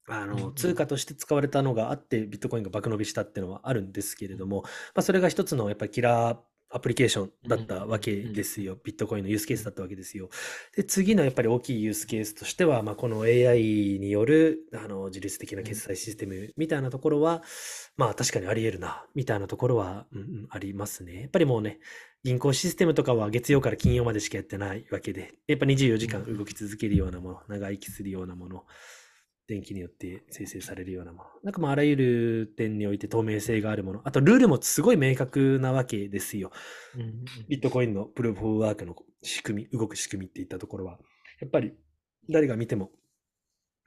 あの通貨として使われたのがあってビットコインが爆伸びしたっていうのはあるんですけれども、まあ、それが一つのやっぱりキラーアプリケーションだったわけですよ。ビットコインのユースケースだったわけですよ。で、次のやっぱり大きいユースケースとしては、まあ、この AI によるあの自律的な決済システムみたいなところは、まあ確かにあり得るな、みたいなところは、うん、ありますね。やっぱりもうね、銀行システムとかは月曜から金曜までしかやってないわけで、やっぱ24時間動き続けるようなもの、長生きするようなもの、電気によって生成されるようなもの。なんかまああらゆる点において透明性があるもの。あとルールもすごい明確なわけですよ。ビットコインのプルーフォーワークの仕組み、動く仕組みっていったところは、やっぱり誰が見ても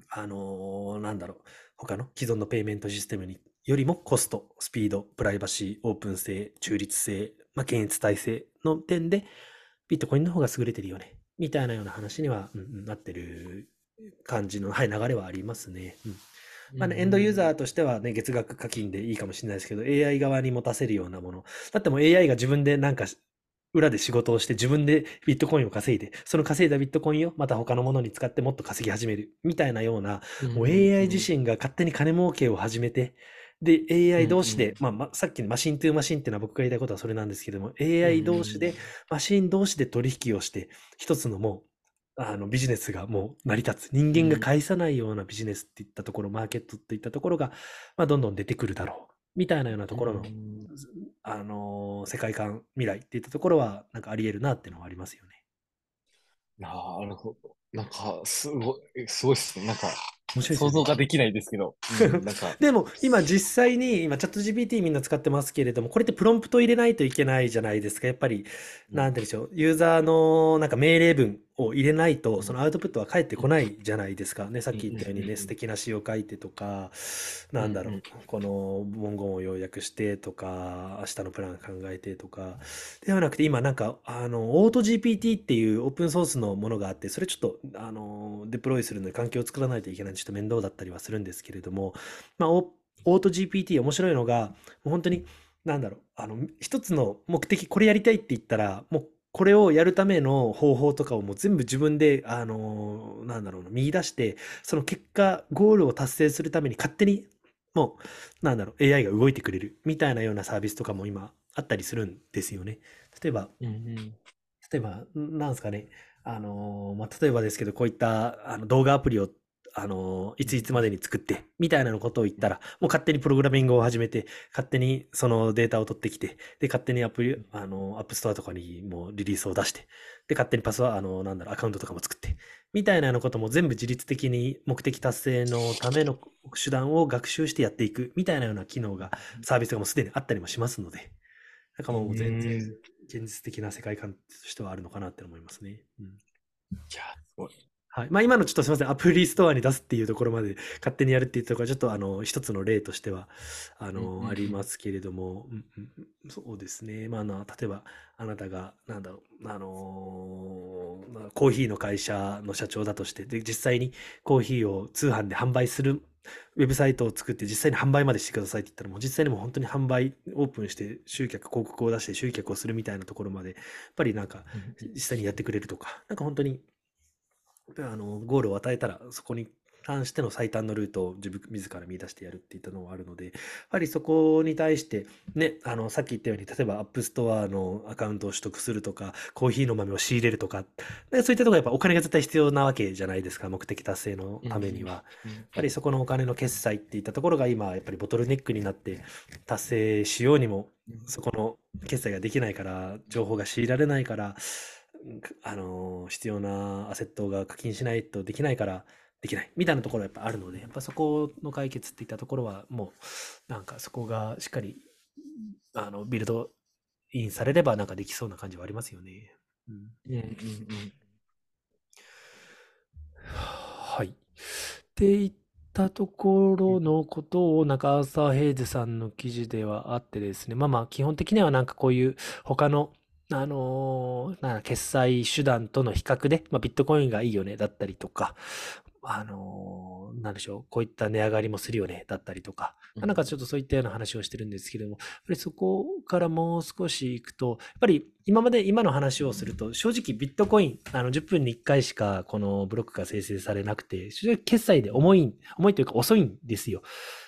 あのーなんだろう、他の既存のペイメントシステムによりもコスト、スピード、プライバシー、オープン性、中立性、まあ、検閲体制の点で、ビットコインの方が優れてるよね。みたいなような話には、うんうんなってる感じの、はい、流れはありますね。うん。まあね、エンドユーザーとしてはね、月額課金でいいかもしれないですけど、AI 側に持たせるようなもの。だってもう AI が自分でなんか裏で仕事をして自分でビットコインを稼いで、その稼いだビットコインをまた他のものに使ってもっと稼ぎ始めるみたいなような、もう AI 自身が勝手に金儲けを始めて、で、AI 同士で、まあ、まさっきのマシントゥーマシンっていうのは僕が言いたいことはそれなんですけども、AI 同士で、マシン同士で取引をして、一つのもう、あのビジネスがもう成り立つ。人間が介さないようなビジネスっていったところ、マーケットっていったところが、まあ、どんどん出てくるだろう。みたいなようなところの、あのー、世界観、未来っていったところは、なんかあり得るなっていうのはありますよね。なるほど。なんか、すごい、すごいっすね。なんか、想像ができないですけど。うん、なんかでも、今実際に、今チャット GPT みんな使ってますけれども、これってプロンプト入れないといけないじゃないですか。やっぱり、なんてでしょう、ユーザーのなんか命令文を入れないと、そのアウトプットは返ってこないじゃないですか。ね、さっき言ったようにね、素敵な詩を書いてとか、なんだろう、この文言を要約してとか、明日のプラン考えてとか、ではなくて今なんか、あの、オート GPT っていうオープンソースのものがあって、それちょっと、あの、デプロイするのに環境を作らないといけないちょっと面倒だったりはするんですけれども、まあ、オート GPT 面白いのが、もう本当に、なんだろう、あの、一つの目的、これやりたいって言ったら、もうこれをやるための方法とかをもう全部自分で、あのー、なんだろうな、見出して、その結果、ゴールを達成するために勝手に、もう、なんだろう、AI が動いてくれるみたいなようなサービスとかも今あったりするんですよね。例えば、うんうん、例えば、なんですかね、あのー、まあ、例えばですけど、こういったあの動画アプリをあの、いついつまでに作って、みたいなことを言ったら、もう勝手にプログラミングを始めて、勝手にそのデータを取ってきて、で、勝手にアプリ、あの、 App Store とかにもうリリースを出して、で、勝手にパスワード、あの、なんだろう、アカウントとかも作って、みたいなことも全部自律的に目的達成のための手段を学習してやっていく、みたいなような機能が、サービスがもうすでにあったりもしますので、なんかもう全然現実的な世界観としてはあるのかなって思いますね。うん、いや、すごい。はい。まあ今のちょっとすみません。アプリストアに出すっていうところまで勝手にやるっていうところはちょっとあの、一つの例としては、あの、ありますけれども、そうですね。まあ、あの、例えば、あなたが、なんだろう、あのー、コーヒーの会社の社長だとして、で、実際にコーヒーを通販で販売するウェブサイトを作って実際に販売までしてくださいって言ったらもう実際にも本当に販売オープンして集客広告を出して集客をするみたいなところまでやっぱりなんか実際にやってくれるとかなんか本当にあの、ゴールを与えたら、そこに関しての最短のルートを自分自ら見出してやるっていったのはあるので、やっぱりそこに対して、ね、あの、さっき言ったように、例えば App Store のアカウントを取得するとか、コーヒーの豆を仕入れるとか、そういったところはやっぱお金が絶対必要なわけじゃないですか、目的達成のためには。やっぱりそこのお金の決済っていったところが今、やっぱりボトルネックになって達成しようにも、そこの決済ができないから、情報が仕入れられないから、あの、必要なアセットが課金しないとできないから、できないみたいなところはやっぱあるので、やっぱそこの解決っていったところは、もう、なんかそこがしっかり、あの、ビルドインされれば、なんかできそうな感じはありますよね。うん。うんうんうん。はい。っていったところのことを、なんかアーサー・ヘイズさんの記事ではあってですね、まあまあ、基本的にはなんかこういう他のあのー、な決済手段との比較で、まあ、ビットコインがいいよね、だったりとか、あのー、なんでしょう、こういった値上がりもするよね、だったりとか、うん、なんかちょっとそういったような話をしてるんですけれども、やっぱりそこからもう少し行くと、やっぱり今まで、今の話をすると、正直ビットコイン、あの、10分に1回しかこのブロックが生成されなくて、正直決済で重い、重いというか遅いんですよ。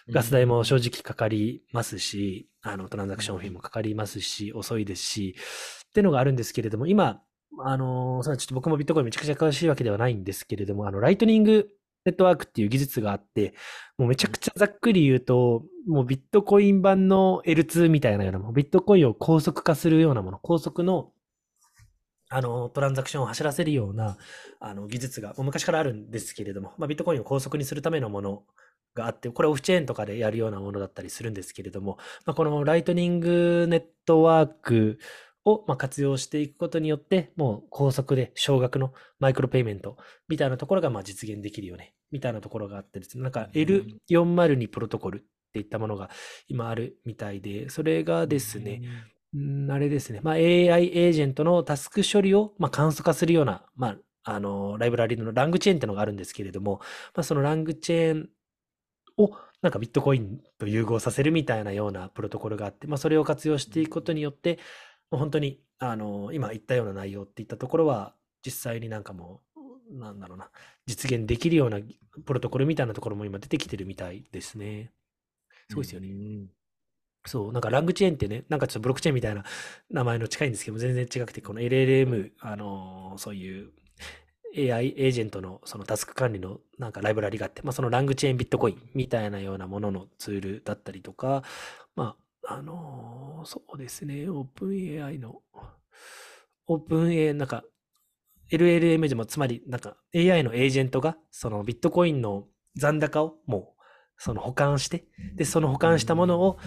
ガス代も正直かかりますし、あの、トランザクションフィーもかかりますし、遅いですし、ってのがあるんですけれども、今、あの、ちょっと僕もビットコインめちゃくちゃ詳しいわけではないんですけれども、あの、ライトニングネットワークっていう技術があって、もうめちゃくちゃざっくり言うと、もうビットコイン版の L2 みたいなようなもの、ビットコインを高速化するようなもの、高速のあの、トランザクションを走らせるような、あの、技術が、もう昔からあるんですけれども、まあ、ビットコインを高速にするためのものがあって、これオフチェーンとかでやるようなものだったりするんですけれども、まあ、このライトニングネットワークをま活用していくことによって、もう高速で少額のマイクロペイメントみたいなところがま実現できるよね、みたいなところがあってですね、なんか L402 プロトコルっていったものが今あるみたいで、それがですね、んあれですね、まあ、AI エージェントのタスク処理をま簡素化するような、まあ、あの、ライブラリのラングチェーンってのがあるんですけれども、まあ、そのラングチェーンをなんかビットコインと融合させるみたいなようなプロトコルがあって、まあ、それを活用していくことによって、もう本当に、あの、今言ったような内容っていったところは、実際になんかもう、なんだろうな、実現できるようなプロトコルみたいなところも今出てきてるみたいですね。すごいですよね。うんそう、なんかラングチェーンってね、なんかちょっとブロックチェーンみたいな名前の近いんですけども、全然違くて、この LLM、あのー、そういう AI エージェントのそのタスク管理のなんかライブラリがあって、まあ、そのラングチェーンビットコインみたいなようなもののツールだったりとか、まあ、あのー、そうですね、オープン AI の、オープン AI、なんか LLM でも、つまりなんか AI のエージェントがそのビットコインの残高をもうその保管して、で、その保管したものを、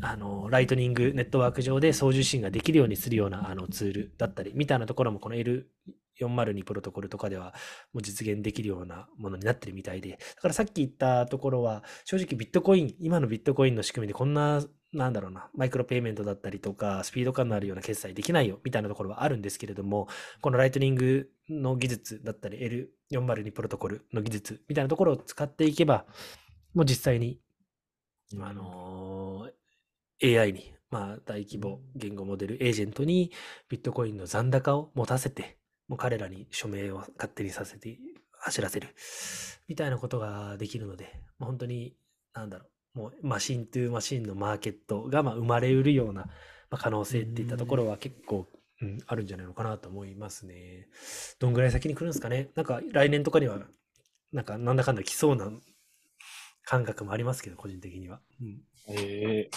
あの、ライトニングネットワーク上で送受信ができるようにするようなあのツールだったり、みたいなところもこの L402 プロトコルとかではもう実現できるようなものになってるみたいで、だからさっき言ったところは、正直ビットコイン、今のビットコインの仕組みでこんな、なんだろうな、マイクロペイメントだったりとか、スピード感のあるような決済できないよ、みたいなところはあるんですけれども、このライトニングの技術だったり、L402 プロトコルの技術みたいなところを使っていけば、もう実際に、あのー、AI に、まあ、大規模言語モデルエージェントにビットコインの残高を持たせて、もう彼らに署名を勝手にさせて走らせるみたいなことができるので、本当に、なんだろう、もうマシントゥーマシンのマーケットがまあ生まれうるような、まあ、可能性っていったところは結構、うん、あるんじゃないのかなと思いますね。どんぐらい先に来るんですかね？なんか来年とかには、なんかなんだかんだ来そうな感覚もありますけど、個人的には。うん、ええ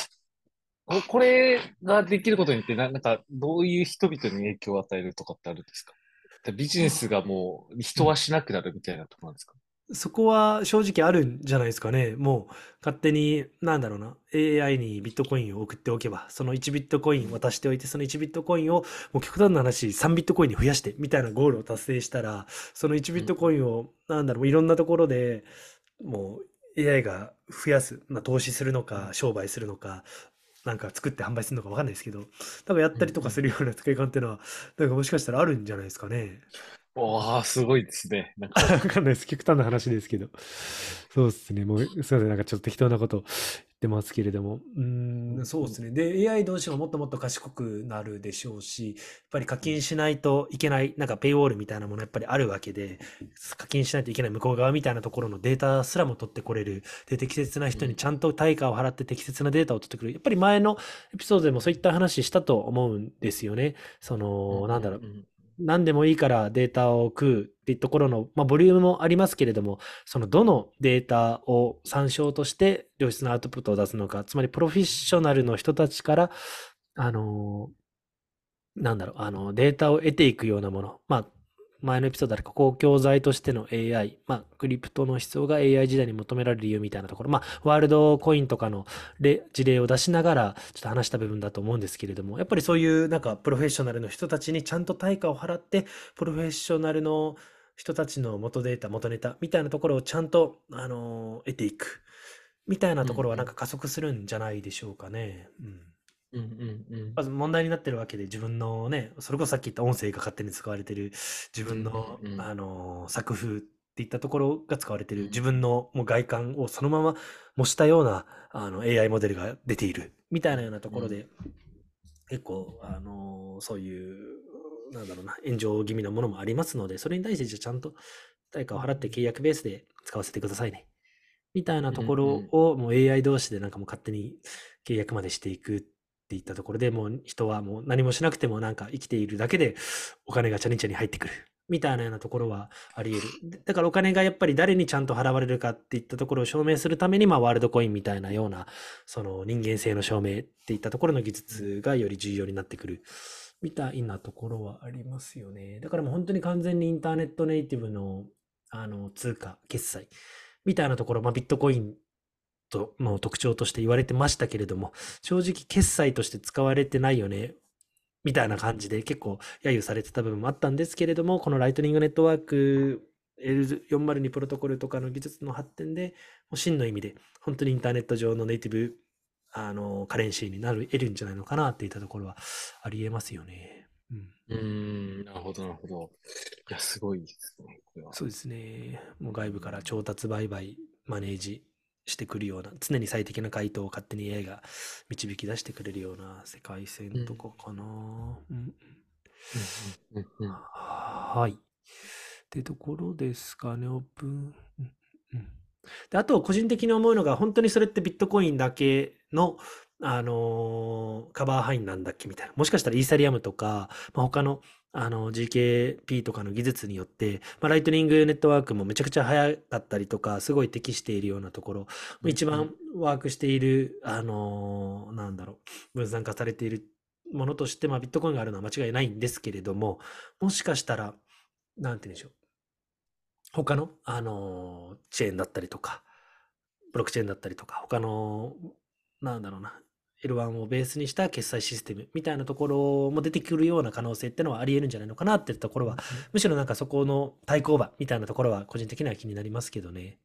ー、これができることによってな、なんか、どういう人々に影響を与えるとかってあるんですか？ビジネスがもう人はしなくなるみたいなところなんですか、うん、そこは正直あるんじゃないですかね。もう勝手に、なんだろうな、AI にビットコインを送っておけば、その1ビットコイン渡しておいて、その1ビットコインを、もう極端な話、3ビットコインに増やして、みたいなゴールを達成したら、その1ビットコインを、なんだろう、いろんなところでもう AI が増やす、まあ、投資するのか、商売するのか、なんか作って販売するのか分かんないですけど、多分やったりとかするような使い方っていうのは、なんかもしかしたらあるんじゃないですかね。わあ、すごいですね。なんか。わかんないです。極端な話ですけど。そうですね。もう、すみません。なんかちょっと適当なことってますけれども。うん、そうですね。で、AI 同士がもっともっと賢くなるでしょうし、やっぱり課金しないといけない、なんかペイウォールみたいなものやっぱりあるわけで、課金しないといけない向こう側みたいなところのデータすらも取ってこれる。で、適切な人にちゃんと対価を払って適切なデータを取ってくる。やっぱり前のエピソードでもそういった話したと思うんですよね。その、なんだろう。何でもいいからデータを食うっていうところの、まあ、ボリュームもありますけれども、そのどのデータを参照として良質なアウトプットを出すのか、つまりプロフェッショナルの人たちから、あの、なんだろう、あの、データを得ていくようなもの、まあ、前のエピソードで公共財としての AI、まあ、クリプトの思想が AI 時代に求められる理由みたいなところ、まあ、ワールドコインとかの事例を出しながら、ちょっと話した部分だと思うんですけれども、やっぱりそういうなんかプロフェッショナルの人たちにちゃんと対価を払って、プロフェッショナルの人たちの元データ、元ネタみたいなところをちゃんと、あの得ていく。みたいなところはなんか加速するんじゃないでしょうかね。うんうんうんうん。まず問題になってるわけで、自分のね、それこそさっき言った音声が勝手に使われてる、自分の、うんうんあの作風っていったところが使われてる、自分のもう外観をそのまま模したようなあの AI モデルが出ているみたいなようなところで、結構、あのそういう、なんだろうな、炎上気味なものもありますので、それに対してじゃちゃんと対価を払って契約ベースで使わせてくださいね。みたいなところをもう AI 同士でなんかもう勝手に契約までしていくっっていったところでもう人はもう何もしなくてもなんか生きているだけでお金がチャリンチャリ入ってくるみたいなようなところはあり得る。だからお金がやっぱり誰にちゃんと払われるかっていったところを証明するために、まあワールドコインみたいなような、その人間性の証明っていったところの技術がより重要になってくる。みたいなところはありますよね。だからもう本当に完全にインターネットネイティブのあの通貨、決済みたいなところ、まあビットコインとの特徴として言われてましたけれども、正直決済として使われてないよね、みたいな感じで結構揶揄されてた部分もあったんですけれども、このライトニングネットワーク L402 プロトコルとかの技術の発展で、真の意味で本当にインターネット上のネイティブあのカレンシーになる得るんじゃないのかなっていったところはありえますよね。うん、うんなるほど、なるほど。いや、すごいですね。そうですね。もう外部から調達売買、マネージしてくるような、常に最適な回答を勝手に AI が導き出してくれるような世界線とかかな。うん。はい。ってところですかね、オープン。うんうんであと、個人的に思うのが、本当にそれってビットコインだけの、あのー、カバー範囲なんだっけみたいな。もしかしたらイーサリアムとか、まあ、他のあの GKP とかの技術によって、まあ、ライトニングネットワークもめちゃくちゃ早かったりとか、すごい適しているようなところ、うん、一番ワークしている、あのー、なんだろう、分散化されているものとして、まあ、ビットコインがあるのは間違いないんですけれども、もしかしたら、なんて言うんでしょう。他の、あのー、チェーンだったりとか、ブロックチェーンだったりとか、他の、なんだろうな、L1 をベースにした決済システムみたいなところも出てくるような可能性ってのはあり得るんじゃないのかなっていうところは、うん、むしろなんかそこの対抗馬みたいなところは個人的には気になりますけどね。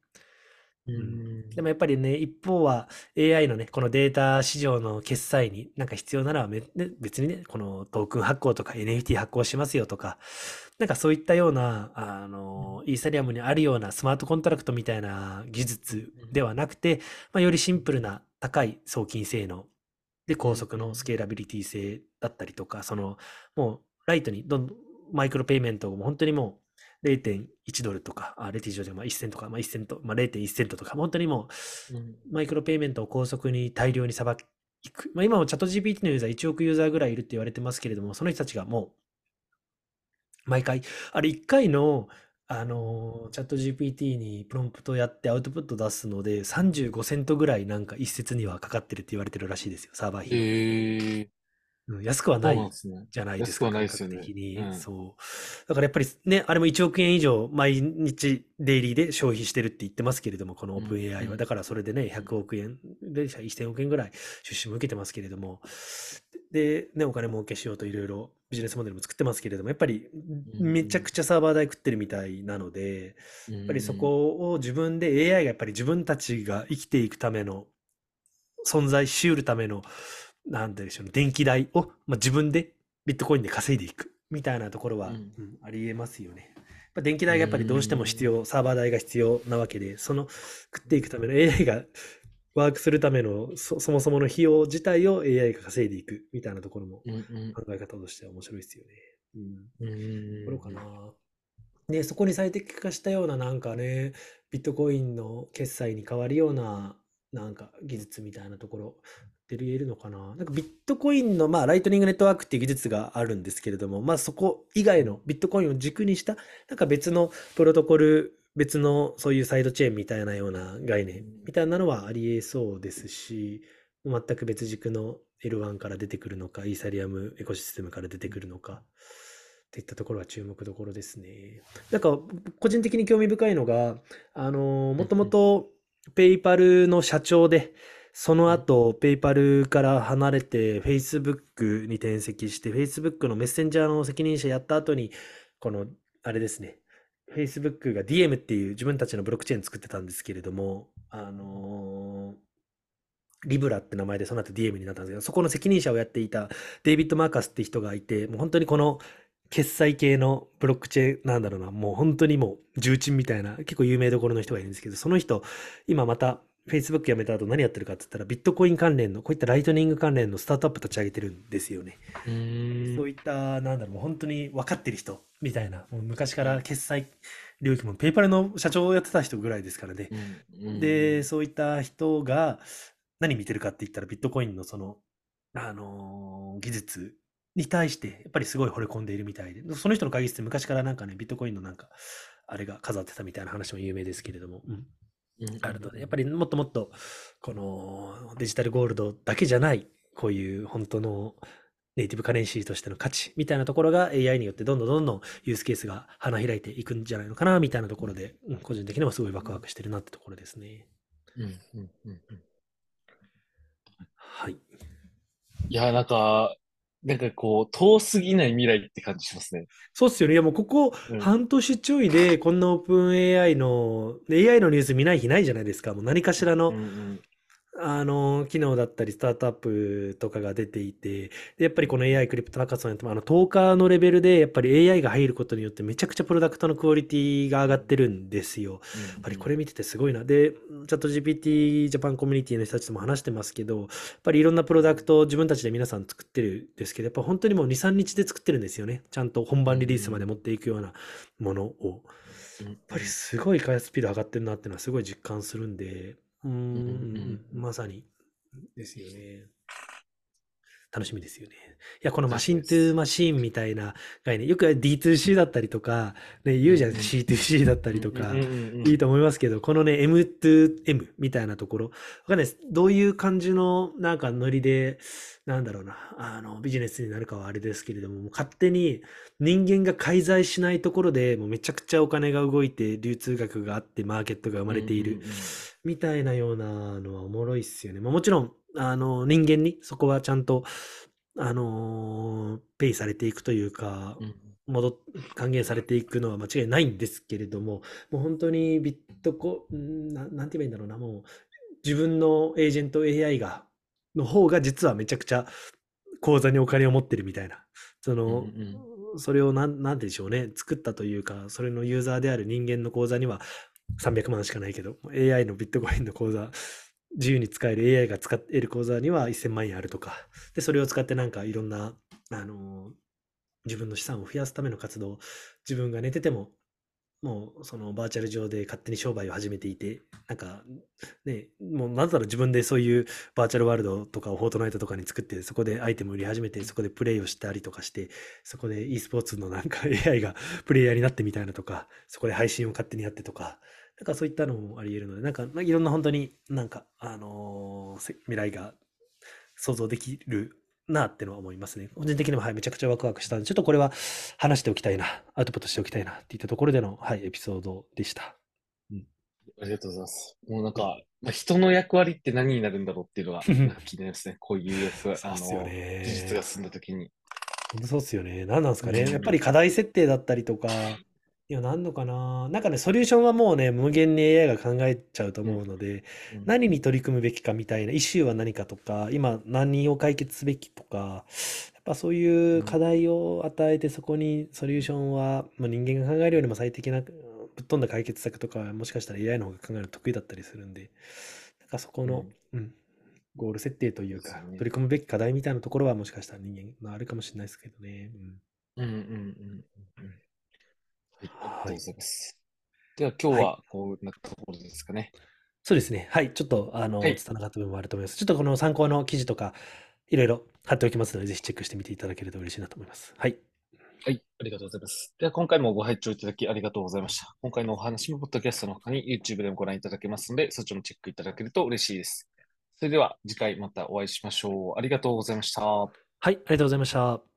うん、でもやっぱりね、一方は AI のね、このデータ市場の決済になんか必要ならね、別にね、このトークン発行とか NFT 発行しますよとか、なんかそういったような、あの、イーサリアムにあるようなスマートコントラクトみたいな技術ではなくて、まあ、よりシンプルな高い送金性能で、高速のスケーラビリティ性だったりとか、その、もうライトにどんどんマイクロペイメントも本当にもう0.1ドルとか、あレティ上でまあ1セントとか、まあ1セント、まあ0.1セントとか、本当にもう、マイクロペイメントを高速に大量にさばく。まあ、今もチャット GPT のユーザー1億ユーザーぐらいいるって言われてますけれども、その人たちがもう、毎回、あれ1回のあの、チャット GPT にプロンプトやってアウトプット出すので、35セントぐらいなんか一説にはかかってるって言われてるらしいですよ、サーバー費。へえ。うん、安くはないじゃないですか、感覚的に、うん、そう。だからやっぱりね、あれも1億円以上毎日デイリーで消費してるって言ってますけれども、このオープン AI は。だからそれでね、100億円、で1000億円ぐらい出資も受けてますけれども、で、ね、お金儲けしようといろいろビジネスモデルも作ってますけれども、やっぱりめちゃくちゃサーバー代食ってるみたいなので、やっぱりそこを自分で AI がやっぱり自分たちが生きていくための、存在しうるための、なんてでしょう、電気代を、まあ、自分でビットコインで稼いでいくみたいなところは、うん、ありえますよね。や電気代がやっぱりどうしても必要、サーバー代が必要なわけで、その食っていくための AI がワークするためのそもそもの費用自体を AI が稼いでいくみたいなところも考え方としては面白いですよね。うん。うん。ころかな。で、そこに最適化したようななんかね、ビットコインの決済に変わるようななんか技術みたいなところって言えるのかななんかビットコインの、まあ、ライトニングネットワークっていう技術があるんですけれども、まあ、そこ以外のビットコインを軸にした、なんか別のプロトコル別のそういうサイドチェーンみたいなような概念みたいなのはありえそうですし、全く別軸の L1 から出てくるのか、イーサリアムエコシステムから出てくるのか、っていったところは注目どころですね。なんか、個人的に興味深いのが、あの、もともとペイパルの社長で、その後、ペイパルから離れて、Facebook に転籍して、Facebook のメッセンジャーの責任者やった後に、この、あれですね、Facebook が DM っていう自分たちのブロックチェーン作ってたんですけれども、あのー、リブラって名前でその後 DM になったんですけど、そこの責任者をやっていたデイビッド・マーカスって人がいて、もう本当にこの決済系のブロックチェーン、なんだろうな、もう本当にもう重鎮みたいな、結構有名どころの人がいるんですけど、その人、今また Facebook 辞めた後何やってるかって言ったら、ビットコイン関連の、こういったライトニング関連のスタートアップ立ち上げてるんですよね。そういった、なんだろう、本当に分かってる人みたいな、もう昔から決済領域もペイパルの社長をやってた人ぐらいですからね。で、そういった人が何見てるかって言ったら、ビットコインのその、あのー、技術に対して、やっぱりすごい惚れ込んでいるみたいで、その人の会議室って昔からなんかね、ビットコインのなんか、あれが飾ってたみたいな話も有名ですけれども、うん、あるので、やっぱりもっともっと、このデジタルゴールドだけじゃない、こういう本当のネイティブカレンシーとしての価値みたいなところが AI によってどんどんどんどんユースケースが花開いていくんじゃないのかなみたいなところで、うん、個人的にはすごいワクワクしてるなってところですね。うんうんうんうん、はい。いや、なんか、なんかこう、遠すぎない未来って感じしますね。そうっすよね。いやもうここ半年ちょいで、こんなオープン AI の、AI のニュース見ない日ないじゃないですか。もう何かしらの、うんうんあの、機能だったり、スタートアップとかが出ていて、でやっぱりこの AI クリプトハッカソンやっても、あの、10日のレベルで、やっぱり AI が入ることによって、めちゃくちゃプロダクトのクオリティが上がってるんですよ。やっぱりこれ見ててすごいな。で、チャット GPT ジャパンコミュニティの人たちとも話してますけど、やっぱりいろんなプロダクトを自分たちで皆さん作ってるんですけど、やっぱ本当にもう2、3日で作ってるんですよね。ちゃんと本番リリースまで持っていくようなものを。やっぱりすごい開発スピード上がってるなっていうのはすごい実感するんで、うん、まさに。ですよね。楽しみですよね。いや、このマシントゥーマシンみたいな概念、よく D2C だったりとか、ね、言うじゃないですか、C2C だったりとか、いいと思いますけど、このね、M2M みたいなところ、わかんないです。どういう感じのなんかノリで、なんだろうな、あの、ビジネスになるかはあれですけれども、勝手に人間が介在しないところでもうめちゃくちゃお金が動いて、流通額があって、マーケットが生まれている、みたいなようなのはおもろいっすよね。まあ、もちろん、あの、人間にそこはちゃんと、あのー、ペイされていくというか、戻っ、還元されていくのは間違いないんですけれども、もう本当にビットコ、ななんて言えばいいんだろうな、もう自分のエージェント AI が、の方が実はめちゃくちゃ口座にお金を持ってるみたいな、その、うんうん、それをなん、なんでしょうね、作ったというか、それのユーザーである人間の口座には300万しかないけど、AI のビットコインの口座自由に使える AI が使える口座には1000万円あるとか、で、それを使ってなんかいろんな、あの自分の資産を増やすための活動、自分が寝てても、もうそのバーチャル上で勝手に商売を始めていて、なんかね、もうなんだろう自分でそういうバーチャルワールドとかをフォートナイトとかに作って、そこでアイテム売り始めて、そこでプレイをしたりとかして、そこで e スポーツのなんか AI がプレイヤーになってみたいなとか、そこで配信を勝手にやってとか、なんかそういったのもあり得るので、なんか、いろんな本当になんか、あのー、未来が想像できるなってのは思いますね。個人的にも、はい、めちゃくちゃワクワクしたんで、ちょっとこれは話しておきたいな、アウトプットしておきたいなっていったところでの、はい、エピソードでした。うん。ありがとうございます。もうなんか、まあ、人の役割って何になるんだろうっていうのが 気になりますね。こういうやつ、あの、事実が進んだ時に。本当そうですよね。何なんですかね。やっぱり課題設定だったりとか、いや、なんのかな。なんかね、ソリューションはもうね、無限に AI が考えちゃうと思うので、うん。何に取り組むべきかみたいな、イシューは何かとか、今何を解決すべきとか、やっぱそういう課題を与えて、そこにソリューションは、まあ、人間が考えるよりも最適な、ぶっ飛んだ解決策とか、もしかしたら AI の方が考えるの得意だったりするんで、なんかそこの、うん、ゴール設定というか、取り組むべき課題みたいなところはもしかしたら人間、まあ、あるかもしれないですけどね。うん。うんうんうんうん。はい、ありがとうございます。では今日はこうなったところですかね。そうですね。はい。ちょっと、あの、はい、伝わかった部分もあると思います。ちょっとこの参考の記事とか、いろいろ貼っておきますので、ぜひチェックしてみていただけると嬉しいなと思います。はい。はい。ありがとうございます。では、今回もご拝聴いただきありがとうございました。今回のお話も、ポッドキャストの他に YouTube でもご覧いただけますので、そっちもチェックいただけると嬉しいです。それでは、次回またお会いしましょう。ありがとうございました。はい。ありがとうございました。